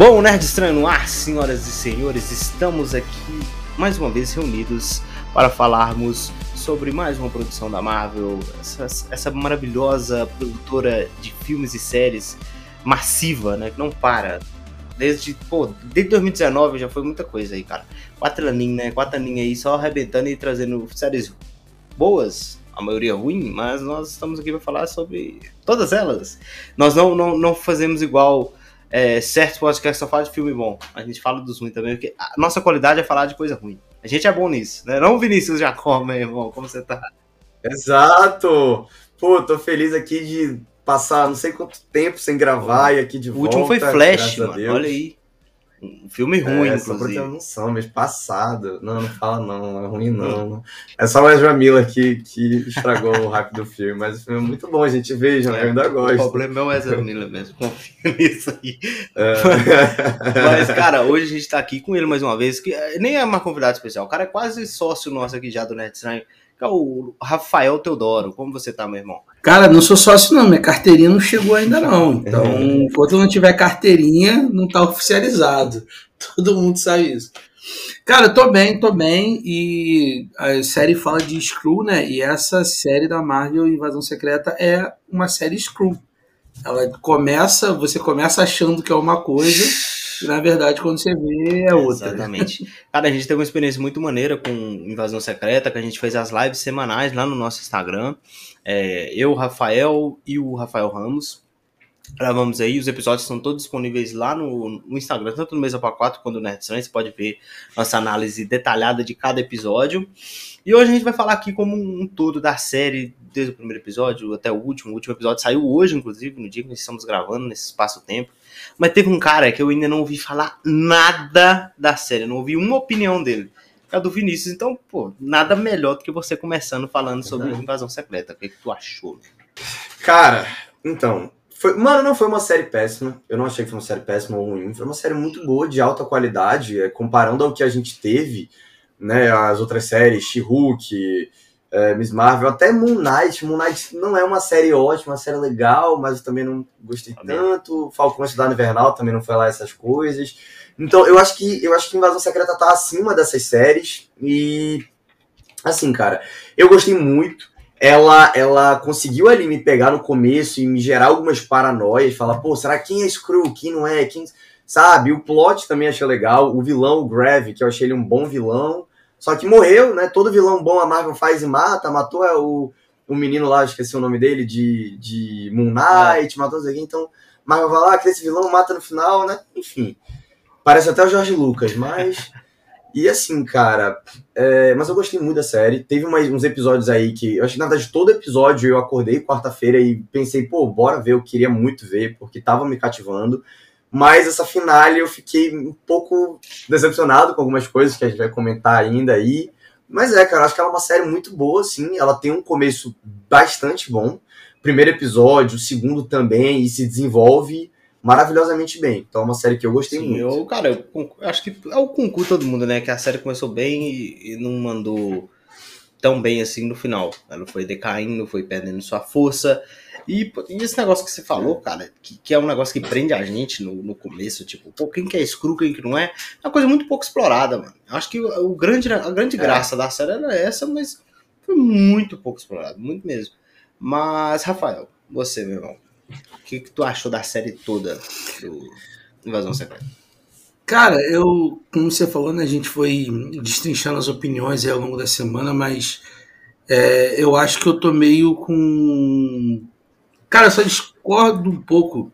Bom, Nerd Estranho no ar, senhoras e senhores, estamos aqui mais uma vez reunidos para falarmos sobre mais uma produção da Marvel, essa, essa maravilhosa produtora de filmes e séries massiva, né, que não para. Desde, pô, desde 2019 já foi muita coisa aí, cara. Quatro aninhos, né? Quatro aninhos aí só arrebentando e trazendo séries boas, a maioria ruim, mas nós estamos aqui para falar sobre todas elas. Nós não, não, não fazemos igual é, certos podcasts só falam de filme bom. A gente fala dos ruins também, porque a nossa qualidade é falar de coisa ruim. A gente é bom nisso, né? Não, Vinícius Jacó, meu irmão, como você tá? Exato! Pô, tô feliz aqui de passar não sei quanto tempo sem gravar e aqui de o volta. O último foi Flash, mano. Olha aí. Um filme ruim, é, inclusive. Só pra ter noção, mês passado. Não, não fala não, é ruim não. É só mais uma Mila que, que estragou o hype do filme, mas o filme é muito bom, a gente veja, né? Eu ainda gosto. O problema é o Ezra Miller mesmo, confia nisso aí. É. mas, cara, hoje a gente tá aqui com ele mais uma vez, que nem é uma convidada especial, o cara é quase sócio nosso aqui já do Net Estranho, que é o Rafael Teodoro. Como você tá, meu irmão? Cara, não sou sócio não, minha carteirinha não chegou ainda não. Então, enquanto não tiver carteirinha, não tá oficializado. Todo mundo sabe isso. Cara, tô bem, tô bem. E a série fala de Screw, né? E essa série da Marvel Invasão Secreta é uma série Screw. Ela começa, você começa achando que é uma coisa, na verdade, quando você vê, é outra. Exatamente. Cara, a gente teve uma experiência muito maneira com Invasão Secreta, que a gente fez as lives semanais lá no nosso Instagram. É, eu, Rafael e o Rafael Ramos. Gravamos aí, os episódios estão todos disponíveis lá no, no Instagram, tanto no Mesa para 4 quanto no Nerd Você pode ver nossa análise detalhada de cada episódio. E hoje a gente vai falar aqui como um todo da série, desde o primeiro episódio até o último. O último episódio saiu hoje, inclusive, no dia que nós estamos gravando, nesse espaço-tempo. Mas teve um cara que eu ainda não ouvi falar nada da série, não ouvi uma opinião dele. É do Vinícius, então, pô, nada melhor do que você começando falando sobre Invasão Secreta. O que, que tu achou? Cara, então, foi, mano, não foi uma série péssima. Eu não achei que foi uma série péssima ou ruim. Foi uma série muito boa, de alta qualidade, é, comparando ao que a gente teve, né? As outras séries, She-Hulk, é, Miss Marvel, até Moon Knight. Moon Knight não é uma série ótima, uma série legal, mas eu também não gostei Amém. tanto. Falcão Cidade Invernal também não foi lá essas coisas. Então eu acho que eu acho que Invasão Secreta tá acima dessas séries e assim, cara, eu gostei muito. Ela, ela conseguiu ali me pegar no começo e me gerar algumas paranoias, falar, pô, será quem é Screw, quem não é, quem sabe? O plot também achei legal, o vilão, o Grav, que eu achei ele um bom vilão. Só que morreu, né? Todo vilão bom a Marvel faz e mata. Matou é, o, o menino lá, esqueci o nome dele, de, de Moon Knight, é. matou os aqui. Então, Marvel vai lá, que esse vilão mata no final, né? Enfim. Parece até o Jorge Lucas, mas. E assim, cara, é, mas eu gostei muito da série. Teve mais uns episódios aí que. Eu acho que na verdade todo episódio eu acordei quarta-feira e pensei, pô, bora ver, eu queria muito ver, porque tava me cativando. Mas essa finale eu fiquei um pouco decepcionado com algumas coisas que a gente vai comentar ainda aí. Mas é, cara, acho que ela é uma série muito boa, assim. Ela tem um começo bastante bom. Primeiro episódio, o segundo também, e se desenvolve maravilhosamente bem. Então é uma série que eu gostei Sim, muito. Eu, cara, eu acho que é o concurso todo mundo, né? Que a série começou bem e, e não mandou tão bem assim no final. Ela foi decaindo, foi perdendo sua força. E, e, esse negócio que você falou, cara, que, que, é um negócio que prende a gente no, no começo, tipo, pô, quem que é screw, quem que não é, é uma coisa muito pouco explorada, mano. Acho que o, o grande, a grande é. graça da série era essa, mas foi muito pouco explorado, muito mesmo. Mas, Rafael, você, meu irmão, o que, que tu achou da série toda do Invasão Secreta? Cara, eu, como você falou, né, a gente foi destrinchando as opiniões ao longo da semana, mas é, eu acho que eu tô meio com Cara, eu só discordo um pouco,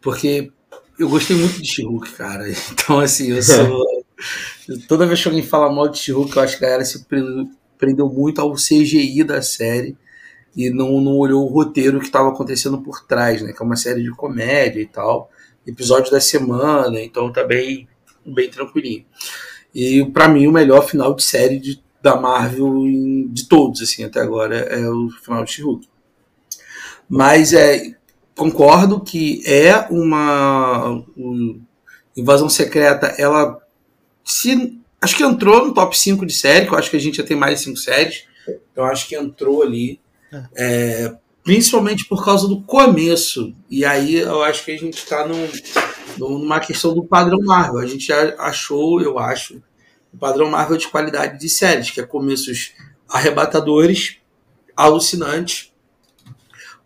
porque eu gostei muito de she cara. Então, assim, eu sou. Toda vez que alguém fala mal de she eu acho que a galera se prendeu muito ao CGI da série e não, não olhou o roteiro que estava acontecendo por trás, né? Que é uma série de comédia e tal. Episódio da semana, então tá bem, bem tranquilinho. E para mim, o melhor final de série de, da Marvel de todos, assim, até agora, é o final de she mas é, concordo que é uma, invasão secreta, ela se acho que entrou no top 5 de série, que eu acho que a gente já tem mais de 5 séries. Eu acho que entrou ali. É. Principalmente por causa do começo. E aí eu acho que a gente está num, numa questão do padrão Marvel. A gente achou, eu acho, o padrão Marvel de qualidade de séries, que é começos arrebatadores, alucinantes,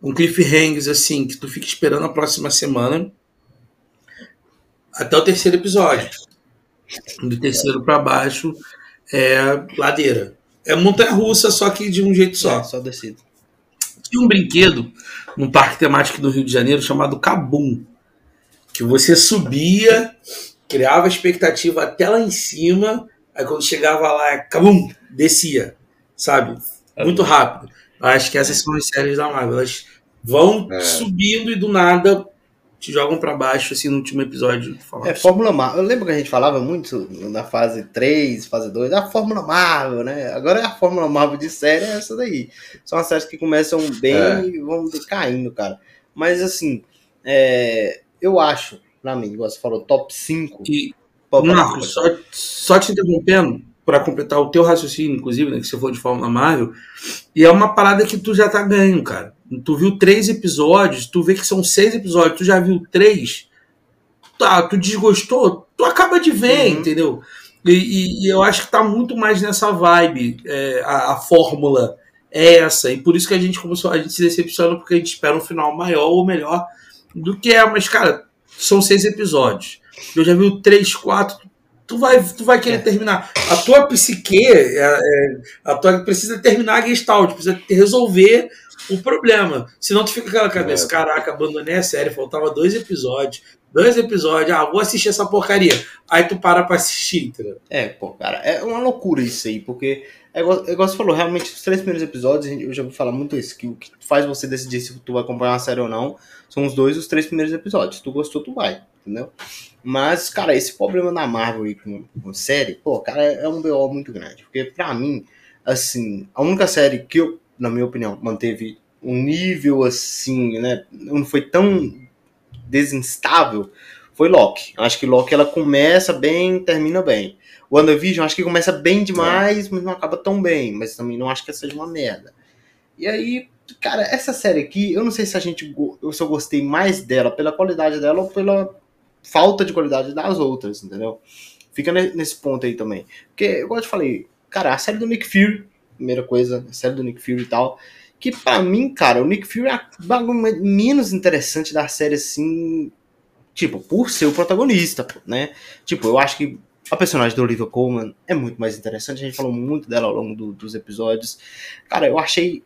um cliffhangers assim, que tu fica esperando a próxima semana até o terceiro episódio. Do terceiro para baixo é ladeira. É montanha russa, só que de um jeito só. É, só descido. Tinha um brinquedo num parque temático do Rio de Janeiro chamado Cabum. Que você subia, criava expectativa até lá em cima, aí quando chegava lá, Cabum, descia. Sabe? Muito rápido. Acho que essas são as séries da Marvel. Elas vão é. subindo e do nada te jogam para baixo, assim, no último episódio. É, Fórmula Marvel. Eu lembro que a gente falava muito na fase 3, fase 2, a Fórmula Marvel, né? Agora é a Fórmula Marvel de série, é essa daí. São as séries que começam bem é. e vão decaindo, cara. Mas, assim, é, eu acho, pra mim, igual você falou, top 5. E, Marcos, só, só te interrompendo, para completar o teu raciocínio, inclusive, né, que você for de Fórmula Marvel, e é uma parada que tu já tá ganhando, cara. Tu viu três episódios, tu vê que são seis episódios, tu já viu três, tá, tu desgostou, tu acaba de ver, uhum. entendeu? E, e, e, eu acho que tá muito mais nessa vibe, é, a, a, fórmula é essa, e por isso que a gente começou, a gente se decepciona porque a gente espera um final maior ou melhor do que é, mas cara, são seis episódios. Eu já vi três, quatro, tu vai, tu vai querer é. terminar. A tua psique, é, é, a tua precisa terminar a gestalt, precisa resolver o problema. Senão tu fica com aquela cabeça, é. caraca, abandonei a série, faltava dois episódios. Dois episódios, ah, vou assistir essa porcaria. Aí tu para pra assistir, entendeu? É, pô, cara, é uma loucura isso aí, porque é igual, é igual você falou, realmente, os três primeiros episódios, eu já vou falar muito isso, que o que faz você decidir se tu vai acompanhar uma série ou não são os dois, os três primeiros episódios. Se tu gostou, tu vai, entendeu? Mas, cara, esse problema da Marvel aí com, com série, pô, cara, é um BO muito grande. Porque, pra mim, assim, a única série que eu, na minha opinião, manteve um nível assim, né? Não foi tão desinstável, foi Loki. Acho que Loki ela começa bem, termina bem. O WandaVision acho que começa bem demais, mas não acaba tão bem. Mas também não acho que seja uma merda. E aí, cara, essa série aqui, eu não sei se a gente. Eu só gostei mais dela pela qualidade dela ou pela falta de qualidade das outras, entendeu? Fica nesse ponto aí também. Porque, igual eu te falei, cara, a série do Nick Fury, primeira coisa, a série do Nick Fury e tal, que para mim, cara, o Nick Fury é a menos interessante da série, assim, tipo, por ser o protagonista, né? Tipo, eu acho que a personagem do Olivia Colman é muito mais interessante, a gente falou muito dela ao longo do, dos episódios. Cara, eu achei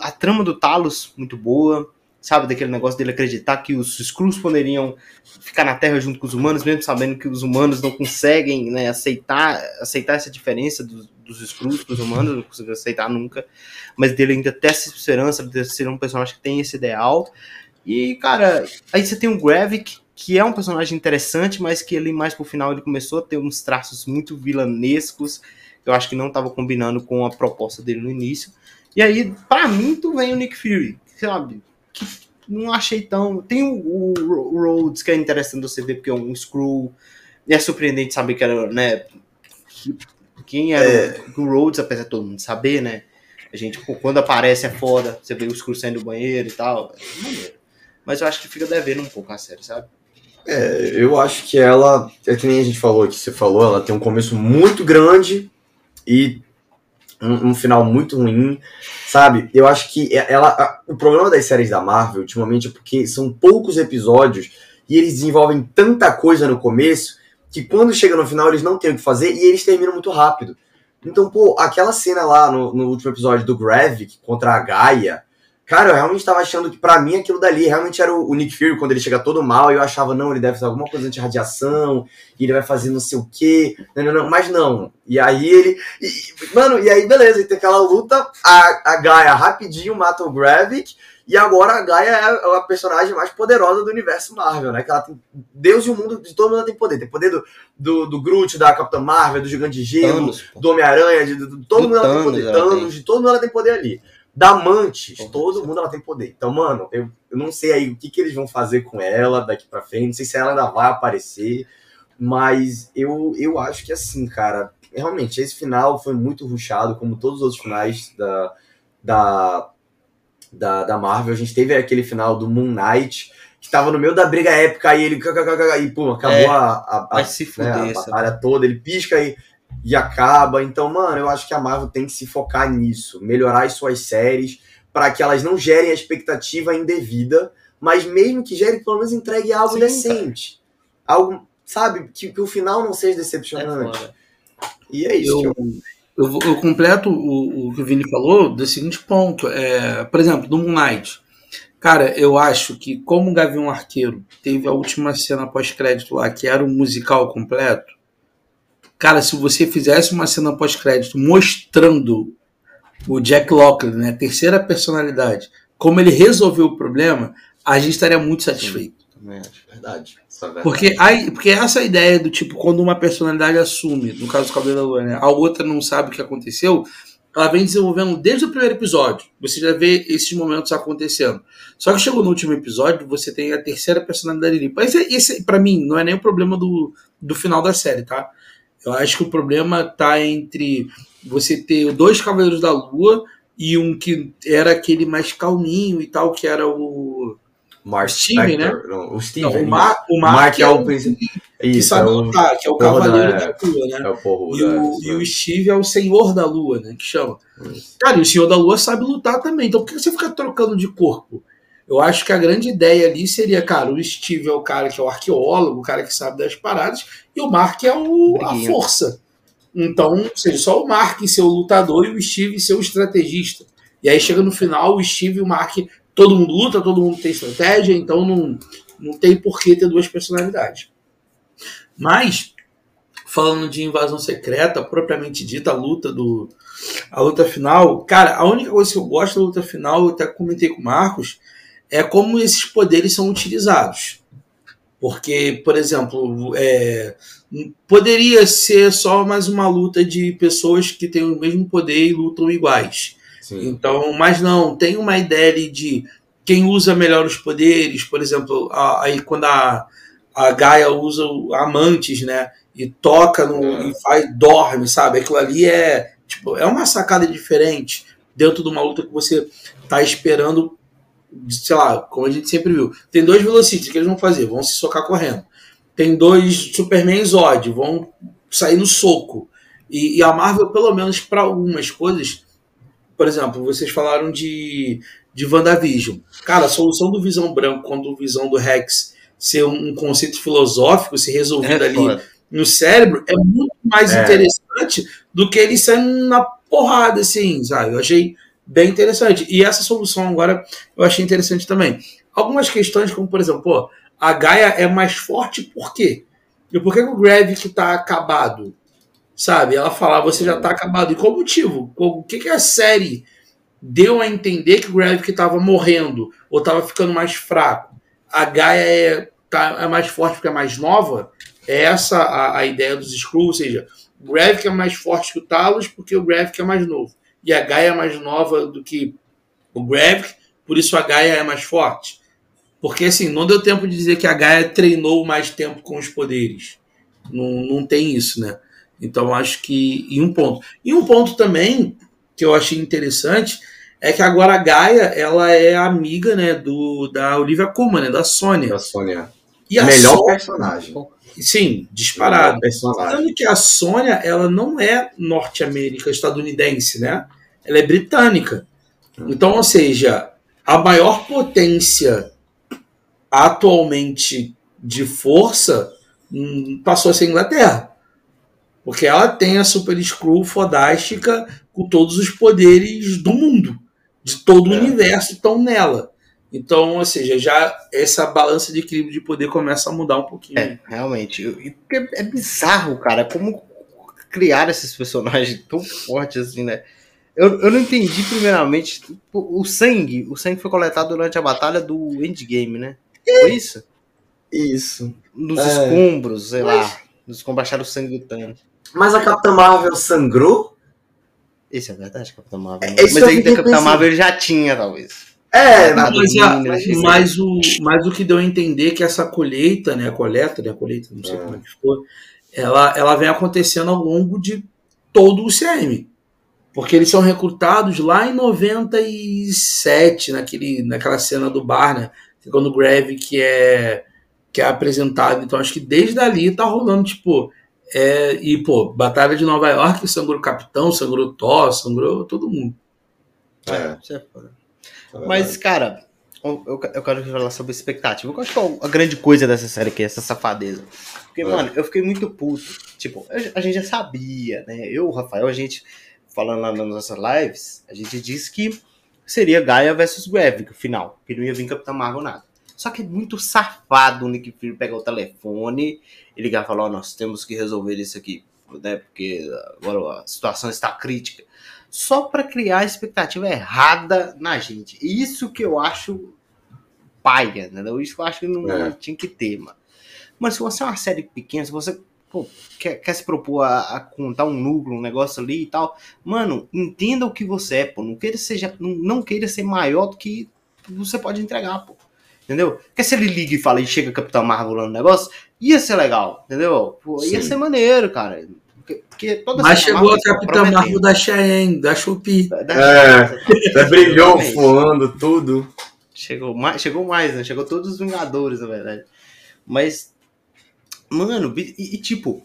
a trama do Talos muito boa, sabe, daquele negócio dele acreditar que os Skrulls poderiam ficar na Terra junto com os humanos, mesmo sabendo que os humanos não conseguem né, aceitar, aceitar essa diferença dos, dos Skrulls para os humanos, não conseguem aceitar nunca, mas dele ainda ter essa esperança de ser um personagem que tem esse ideal. E, cara, aí você tem o Gravik, que é um personagem interessante, mas que ele mais pro final ele começou a ter uns traços muito vilanescos, que eu acho que não estava combinando com a proposta dele no início. E aí, para mim, tu vem o Nick Fury, sabe? Que não achei tão. Tem o, o, o Rhodes, que é interessante você ver, porque é um Screw. E é surpreendente saber que era, né? Quem era é. o, o Rhodes, apesar de todo mundo saber, né? A gente, quando aparece é foda, você vê o Screw saindo do banheiro e tal. É maneiro. Mas eu acho que fica devendo um pouco a série, sabe? É, eu acho que ela, é que nem a gente falou que você falou, ela tem um começo muito grande e um, um, final muito ruim, sabe? Eu acho que é, ela. A, o problema das séries da Marvel, ultimamente, é porque são poucos episódios e eles desenvolvem tanta coisa no começo que quando chega no final eles não têm o que fazer e eles terminam muito rápido. Então, pô, aquela cena lá no, no último episódio do Gravik contra a Gaia, Cara, eu realmente tava achando que para mim aquilo dali realmente era o, o, Nick Fury quando ele chega todo mal e eu achava, não, ele deve fazer alguma coisa anti-radiação, e ele vai fazer não sei o quê. Não, não, não, mas não. E aí ele. E, mano, e aí beleza, e tem aquela luta, a, a Gaia rapidinho mata o Gravik, e agora a Gaia é a personagem mais poderosa do universo Marvel, né? Que ela tem. Deus e o mundo, de todo mundo tem poder. Tem poder do, do, do Groot, da Capitã Marvel, do Gigante de Gelo, Thanos, do Homem-Aranha, de, de, de, todo do mundo ela tem poder. Thanos, de todo mundo ela tem poder ali. Da Mantis, todo mundo ela tem poder. Então, mano, eu, eu não sei aí o que, que eles vão fazer com ela daqui pra frente. Não sei se ela ainda vai aparecer. Mas eu, eu acho que assim, cara, realmente, esse final foi muito ruchado, como todos os outros finais da, da, da, da Marvel. A gente teve aquele final do Moon Knight, que tava no meio da briga épica, aí ele. E, pum, acabou É, a, a, a, né, a batalha toda, ele pisca e, e acaba. Então, mano, eu acho que a Marvel tem que se focar nisso, melhorar as suas séries, para que elas não gerem a expectativa indevida, mas mesmo que gere, pelo menos entregue algo Sim, decente. Algo, sabe, que, que o final não seja É decepcionante. foda. e é isso. Eu, que eu- eu, completo o, o que o Vini falou do seguinte ponto. É, por exemplo, do Moon Knight. Cara, eu acho que como o Gavião Arqueiro teve a última cena pós-crédito lá, que era um musical completo, cara, se você fizesse uma cena pós-crédito mostrando o Jack Lockley, né, a terceira personalidade, como ele resolveu o problema, a gente estaria muito satisfeito. Também acho. Verdade. É. Porque, aí, porque essa ideia do tipo, quando uma personalidade assume, no caso do Cavaleiro da Lua, né, a outra não sabe o que aconteceu, ela vem desenvolvendo desde o primeiro episódio. Você já vê esses momentos acontecendo. Só que chegou no último episódio, você tem a terceira personalidade ali. Mas esse, esse para mim, não é nem o problema do, do final da série, tá? Eu acho que o problema tá entre você ter dois Cavaleiros da Lua e um que era aquele mais calminho e tal, que era o. Mark Steven, Spector, não, o Steven. Não, o, Mar, o Mark, Mark é, é o principal. que Isso, sabe é o, lutar, que é o Porra, Cavaleiro é. da Lua, né? é o porro. E o, e o Steve é o Senhor da Lua, né? Que chama. Cara, e o Senhor da Lua sabe lutar também. Então por que você fica trocando de corpo? Eu acho que a grande ideia ali seria, cara, o Steve é o cara que é o arqueólogo, o cara que sabe das paradas, e o Mark é o, a força. Então, ou seja, só o Mark ser o lutador e o Steve ser o estrategista. E aí chega no final, o Steve e o Mark, todo mundo luta, todo mundo tem estratégia, então não, não tem por que ter duas personalidades. Mas, falando de invasão secreta, propriamente dita, a luta do. A luta final, cara, a única coisa que eu gosto da luta final, eu até comentei com o Marcos, é como esses poderes são utilizados. Porque, por exemplo, é, poderia ser só mais uma luta de pessoas que têm o mesmo poder e lutam iguais. Sim. Então, mas não, tem uma ideia ali de quem usa melhor os poderes, por exemplo, aí quando a, a Gaia usa o Amantes, né? E toca no, É. e faz, dorme, sabe? Aquilo ali é tipo, é uma sacada diferente dentro de uma luta que você tá esperando, sei lá, como a gente sempre viu. Tem dois velocities, o que eles vão fazer? Vão se socar correndo. Tem dois Superman Zod, vão sair no soco. E, e a Marvel, pelo menos para algumas coisas, por exemplo, vocês falaram de, de WandaVision. Cara, a solução do Visão Branco quando o Visão do Rex ser um, um conceito filosófico, ser resolvido É ali foda. no cérebro, é muito mais É. interessante do que ele saindo na porrada, assim, sabe? Eu achei bem interessante. E essa solução agora eu achei interessante também. Algumas questões, como por exemplo, pô, a Gaia é mais forte por quê? E por que, o Gravik tá acabado? Sabe? Ela fala, você já tá acabado. E qual o motivo? O que, que a série deu a entender que o Gravik tava morrendo ou tava ficando mais fraco? A Gaia é, tá, é mais forte porque é mais nova? É essa a, a ideia dos Skrulls, ou seja, o Gravik é mais forte que o Talos porque o Gravik é mais novo. E a Gaia é mais nova do que o Gravik, por isso a Gaia é mais forte. Porque assim, não deu tempo de dizer que a Gaia treinou mais tempo com os poderes. Não, não tem isso, né? Então acho que. E um ponto. E um ponto também que eu achei interessante é que agora a Gaia ela é amiga né, do, da Olivia Colman, né, da Sônia. Da Sônia. E a Melhor Sônia- personagem. Sim, disparado. Lembrando que a Sônia, ela não é norte-américa, estadunidense, né? Ela é britânica. Então, ou seja, a maior potência atualmente de força hum, passou a ser a Inglaterra. Porque ela tem a Super Screw fodástica com todos os poderes do mundo. De todo o É. universo estão nela. Então, ou seja, já essa balança de equilíbrio de poder começa a mudar um pouquinho. É, realmente. E porque É bizarro, cara, como criar esses personagens tão fortes assim, né? Eu, eu não entendi, primeiramente, tipo, o sangue. O sangue foi coletado durante a batalha do Endgame, né? Foi isso? Isso. Nos É. escombros, sei lá. Nos escombros acharam o sangue do Thanos. Mas a Capitã Marvel sangrou? Isso é verdade, Capitão Marvel. É, né? isso Mas aí da Capitão pensando. Marvel já tinha, talvez. É, na- Mas, a- aí. mas o, mas o que deu a entender é que essa colheita, né, a coleta, né, a colheita, não sei É. como é que for, ela, ela vem acontecendo ao longo de todo o CM. Porque eles são recrutados lá em 97, naquele, naquela cena do bar, né? tem quando o Gravik é, que é apresentado. Então acho que desde ali tá rolando, tipo. É, e, pô, Batalha de Nova York, sangrou o Capitão, sangrou o Thor, sangrou todo mundo. É, isso é foda. É Mas, cara, eu, eu quero falar sobre expectativa. Eu acho que é a grande coisa dessa série aqui, essa safadeza. Porque, é. mano, eu fiquei muito puto. Tipo, a gente já sabia, né? Eu, o Rafael, a gente, falando lá nas nossas lives, a gente disse que seria Gaia versus Gravik, o final. Que não ia vir Capitão Marvel nada. Só que é muito safado o Nick Fury pegar o telefone e ligar e falar: oh, nós temos que resolver isso aqui, né? Porque agora a situação está crítica só para criar expectativa errada na gente. Isso que eu acho paia, entendeu? Isso que eu acho que não, é. tinha que ter, mano. Mas se você é uma série pequena, se você pô, quer, quer, se propor a, a, contar um núcleo, um negócio ali e tal, mano, entenda o que você é, pô. Não queira, seja, não, não queira ser maior do que você pode entregar, pô. Entendeu? Porque se ele liga e fala e chega Capitão Marvel lá no negócio, ia ser legal, entendeu? Pô, ia ser maneiro, cara. Porque toda Mas chegou a Capitã Marvel da Cheyenne, da Shopee. É, brilhou voando tudo. Chegou mais, chegou mais, né? Chegou todos os Vingadores, na verdade. Mas, mano, e, e tipo,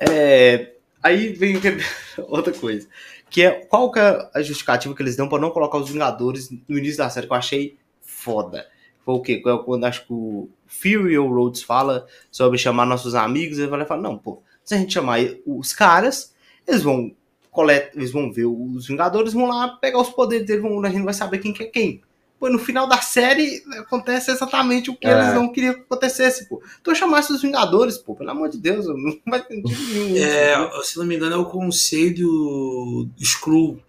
é, aí vem outra coisa. Que é qual que é a justificativa que eles dão para não colocar os Vingadores no início da série, que eu achei foda. Foi o quê? Quando acho que o Fury ou Rhodes fala sobre chamar nossos amigos, ele vai falar, não, pô, se a gente chamar os caras, eles vão coletar, eles vão ver os Vingadores, vão lá pegar os poderes deles, vão, a gente vai saber quem que é quem. Pô, no final da série acontece exatamente o que é. eles não queriam que acontecesse, pô. Então chamasse os Vingadores, pô, pelo amor de Deus, não vai ter nenhum. É, se não me engano, é o conselho Screw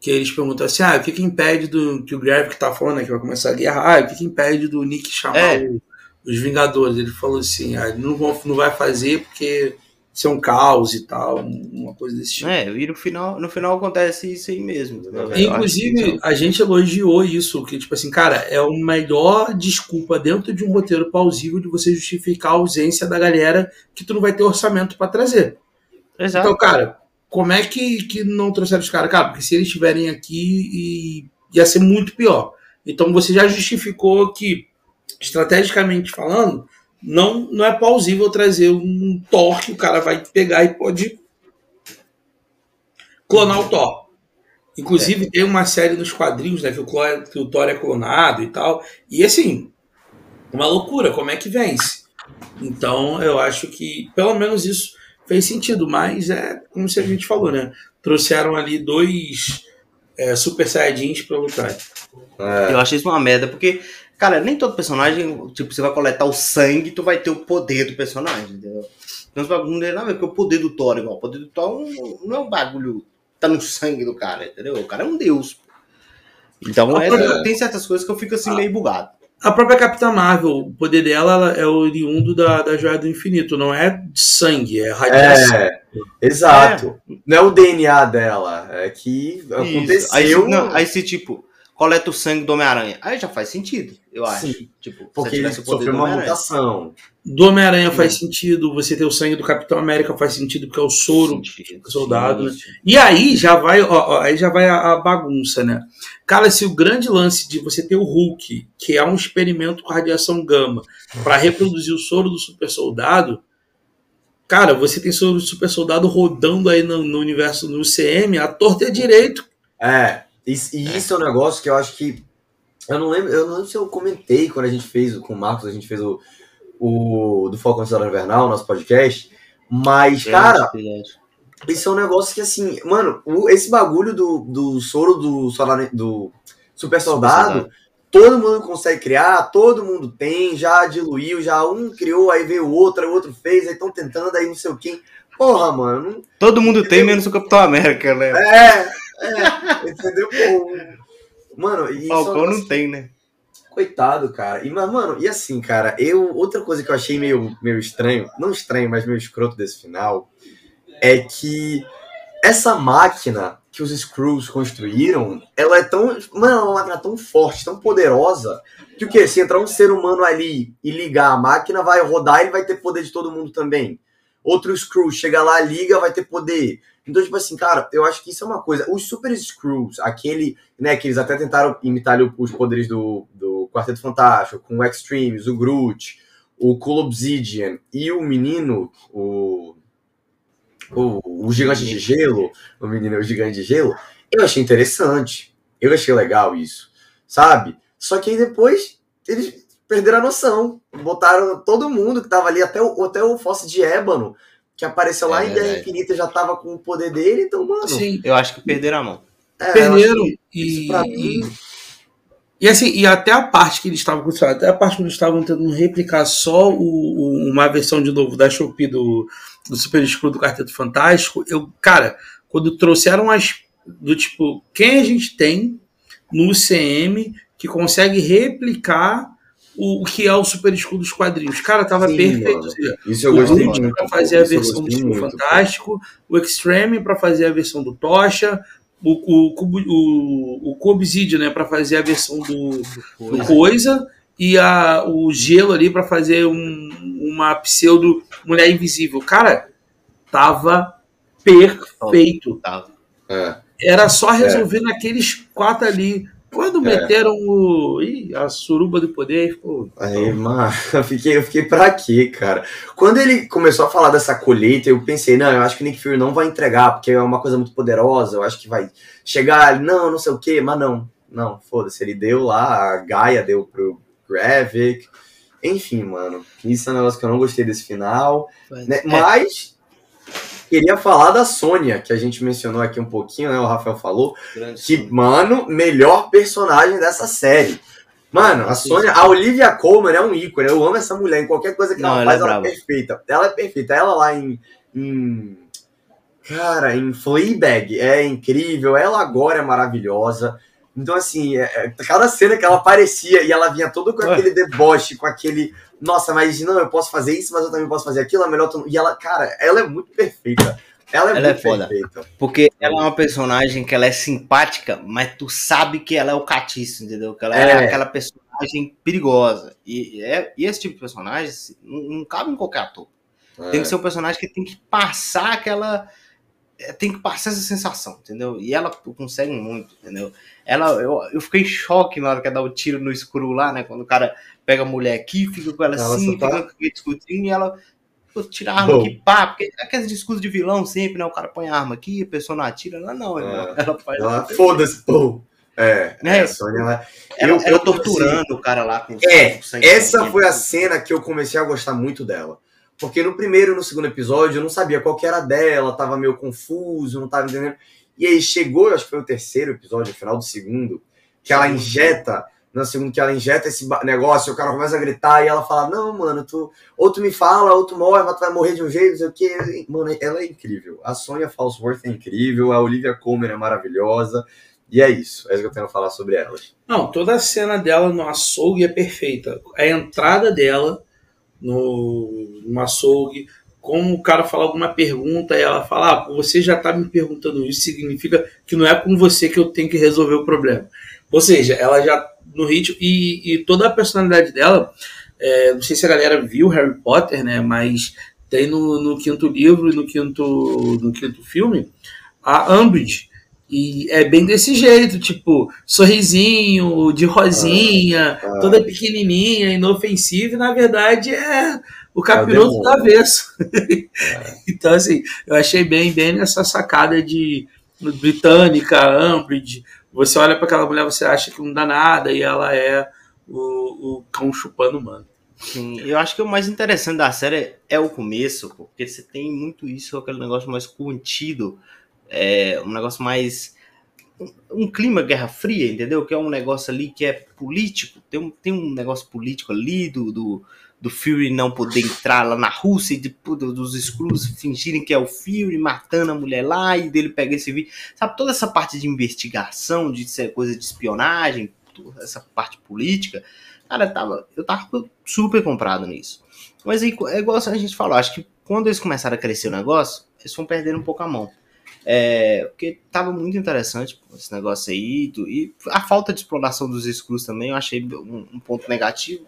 que eles perguntam assim: ah, o que, que impede do que o Gravik tá falando, né, que vai começar a guerra? Ah, o que, que impede do Nick chamar é. o, os Vingadores? Ele falou assim: ah, não, vão, não vai fazer porque ser um caos e tal, uma coisa desse tipo. É, e no final, no final acontece isso aí mesmo. Né, Inclusive, a gente elogiou isso, que tipo assim, cara, é a melhor desculpa dentro de um roteiro plausível de você justificar a ausência da galera que tu não vai ter orçamento para trazer. Exato. Então, cara, como é que, que não trouxeram os caras? Cara, porque se eles estiverem aqui, ia ser muito pior. Então você já justificou que, estrategicamente falando, não, não é plausível trazer um Thor que o cara vai pegar e pode clonar o Thor. Inclusive, é. tem uma série nos quadrinhos, né, que o, que o Thor é clonado e tal. E assim, uma loucura, como é que vence? Então, eu acho que pelo menos isso fez sentido, mas é como se a gente falou, né? Trouxeram ali dois é, Super Saiyajins pra lutar. É. Eu achei isso uma merda, porque Cara, nem todo personagem, tipo, você vai coletar o sangue, tu vai ter o poder do personagem, entendeu? Então, não tem nada a ver porque o poder do Thor, igual. O poder do Thor não é um bagulho tá no sangue do cara, entendeu? O cara é um deus. Então, é, tem certas coisas que eu fico assim a, meio bugado. A própria Capitã Marvel, o poder dela é oriundo da, da Joia do Infinito, não é sangue, é radiação. É, exato. É. Não é o DNA dela, é que aconteceu. Aí, não, aí se tipo coleta o sangue do Homem-Aranha. Aí já faz sentido, eu acho. Sim, tipo, porque ele sofreu uma mutação. Do Homem-Aranha faz sentido, você ter o sangue do Capitão América faz sentido, porque é o soro do soldado. Sim, sim. E aí já vai, ó, ó, aí já vai a, a, bagunça, né? Cara, se o grande lance de você ter o Hulk, que é um experimento com radiação gama, para reproduzir o soro do super soldado, cara, você tem soro do super soldado rodando aí no, no universo, no CM, a torta é direito. É, e, e é. isso é um negócio que eu acho que. Eu não lembro, eu não lembro se eu comentei quando a gente fez com o Marcos, a gente fez o, o do Falcão Cidadão Invernal, nosso podcast. Mas, é, cara, isso é um negócio que, assim, mano, o, esse bagulho do, do soro do, do super soldado, todo mundo consegue criar, todo mundo tem, já diluiu, já um criou, aí veio o outro, aí o outro fez, aí estão tentando, aí não sei o quê. Porra, mano. Todo mundo tem, menos o Capitão América, né? É, é, entendeu? Mano, e Falcão não tem, né? Coitado, cara. E, mas, mano, e assim, cara, eu. Outra coisa que eu achei meio, meio estranho, não estranho, mas meio escroto desse final, é que essa máquina que os Screws construíram, ela é tão. Mano, é uma máquina tão forte, tão poderosa, que o quê? Se entrar um ser humano ali e ligar a máquina, vai rodar e vai ter poder de todo mundo também. Outro Screw chega lá, liga, vai ter poder. Então, tipo assim, cara, eu acho que isso é uma coisa. Os Super Screws, aquele, né, que eles até tentaram imitar os poderes do, do Quarteto Fantástico, com o Extremes, o Groot, o Cool Obsidian e o menino, o, o, o Gigante de Gelo, o menino, o Gigante de Gelo, eu achei interessante. Eu achei legal isso, sabe? Só que aí depois eles perderam a noção. Botaram todo mundo que tava ali, até o, até o Fosse de Ébano, que apareceu lá é, em Guerra Infinita já tava com o poder dele, então, mano. Sim, eu acho que perderam a mão. É, perderam. E, pra mim. E assim, e até a parte que eles estavam até a parte que eles estavam tentando replicar só o, o, uma versão de novo da Shopee do, do Super Escuro do Quarteto Fantástico, eu, cara, quando trouxeram as do tipo, quem a gente tem no CM que consegue replicar o, o que é o Super Escudo dos quadrinhos. Cara, tava Sim, perfeito. Isso eu gostei muito. Pra fazer a versão do Escudo Fantástico, o Extreme para fazer a versão do Tocha, o, o, o, o né, para fazer a versão do, do, do Coisa, e a, o Gelo ali para fazer um, uma pseudo Mulher Invisível. Cara, tava perfeito. É. Era só resolver é. naqueles quatro ali. Quando é. meteram o. Ih, a suruba do poder, ficou. Aí, mano, eu fiquei, eu fiquei pra quê, cara? Quando ele começou a falar dessa colheita, eu pensei, não, eu acho que o Nick Fury não vai entregar, porque é uma coisa muito poderosa, eu acho que vai chegar, não, não sei o quê, mas não. Não, foda-se, ele deu lá, a Gaia deu pro Gravik. Enfim, mano, isso é um negócio que eu não gostei desse final. Né? É. Mas queria falar da Sônia, que a gente mencionou aqui um pouquinho, né? O Rafael falou. Grande que, Sônia. mano, melhor personagem dessa série. Mano, a Sônia, a Olivia Colman é um ícone. Eu amo essa mulher. Em qualquer coisa que Não, ela, ela faz, é ela é perfeita. Ela é perfeita. Ela lá em, em. Cara, em Fleabag é incrível. Ela agora é maravilhosa. Então, assim, é, é, cada cena que ela aparecia e ela vinha todo com aquele deboche, com aquele. Nossa, mas não, eu posso fazer isso, mas eu também posso fazer aquilo, é melhor. E ela, cara, ela é muito perfeita. Ela é ela muito é foda, perfeita. Porque ela é uma personagem que ela é simpática, mas tu sabe que ela é o catiço, entendeu? Que ela é, é aquela personagem perigosa. E, é, e esse tipo de personagem não, não cabe em qualquer ator. É. Tem que ser um personagem que tem que passar aquela é, tem que passar essa sensação, entendeu? E ela consegue muito, entendeu? Ela, eu, eu fiquei em choque na hora que ela dá o tiro no escuro lá, né? Quando o cara pega a mulher aqui, fica com ela, ela assim, tá... fica discutindo e ela pô, tira a arma Bom. aqui, pá, porque é aqueles discursos de vilão sempre, né? O cara põe a arma aqui, a pessoa não atira, ela não, é. ela faz. Ela, foda-se, pô. É, né? a Sônia, ela, ela, eu, ela eu, torturando assim, o cara lá com É, essa foi a cena que eu comecei a gostar muito dela. Porque no primeiro e no segundo episódio eu não sabia qual que era dela, tava meio confuso, não tava entendendo. E aí chegou, acho que foi o terceiro episódio, o final do segundo, que ela injeta, no segundo que ela injeta esse negócio, o cara começa a gritar e ela fala: Não, mano, tu ou tu me fala, ou tu morre, mas tu vai morrer de um jeito, não sei o que. Mano, ela é incrível. A Sonya Falsworth é incrível, a Olivia Colman é maravilhosa. E é isso, é isso que eu tenho a falar sobre elas. Não, toda a cena dela no açougue é perfeita. A entrada dela no, no açougue, como o cara fala alguma pergunta e ela fala, ah, você já está me perguntando isso, significa que não é com você que eu tenho que resolver o problema. Ou seja, ela já no ritmo e, e toda a personalidade dela, é, não sei se a galera viu Harry Potter, né? Mas tem no, no quinto livro e no quinto, no quinto filme a Umbridge e é bem desse jeito, tipo, sorrisinho, de rosinha, ah, ah. toda pequenininha, inofensiva, e na verdade é o capiroto do avesso. É. então, assim, eu achei bem, bem nessa sacada de britânica, Umbridge. Você olha para aquela mulher, você acha que não dá nada, e ela é o, o cão chupando mano. Sim, eu acho que o mais interessante da série é o começo, porque você tem muito isso, aquele negócio mais contido é, um negócio mais. Um, um, clima Guerra Fria, entendeu? Que é um negócio ali que é político. Tem um, tem um negócio político ali do, do, do Fury não poder entrar lá na Rússia e de, dos Skrulls fingirem que é o Fury matando a mulher lá e dele pegar esse vídeo. Sabe, toda essa parte de investigação, de ser coisa de espionagem, essa parte política. Cara, tava, eu tava super comprado nisso. Mas aí, é igual a gente falou, acho que quando eles começaram a crescer o negócio, eles vão perder um pouco a mão. É, porque tava muito interessante esse negócio aí. E a falta de exploração dos Skrulls também eu achei um, um, ponto negativo.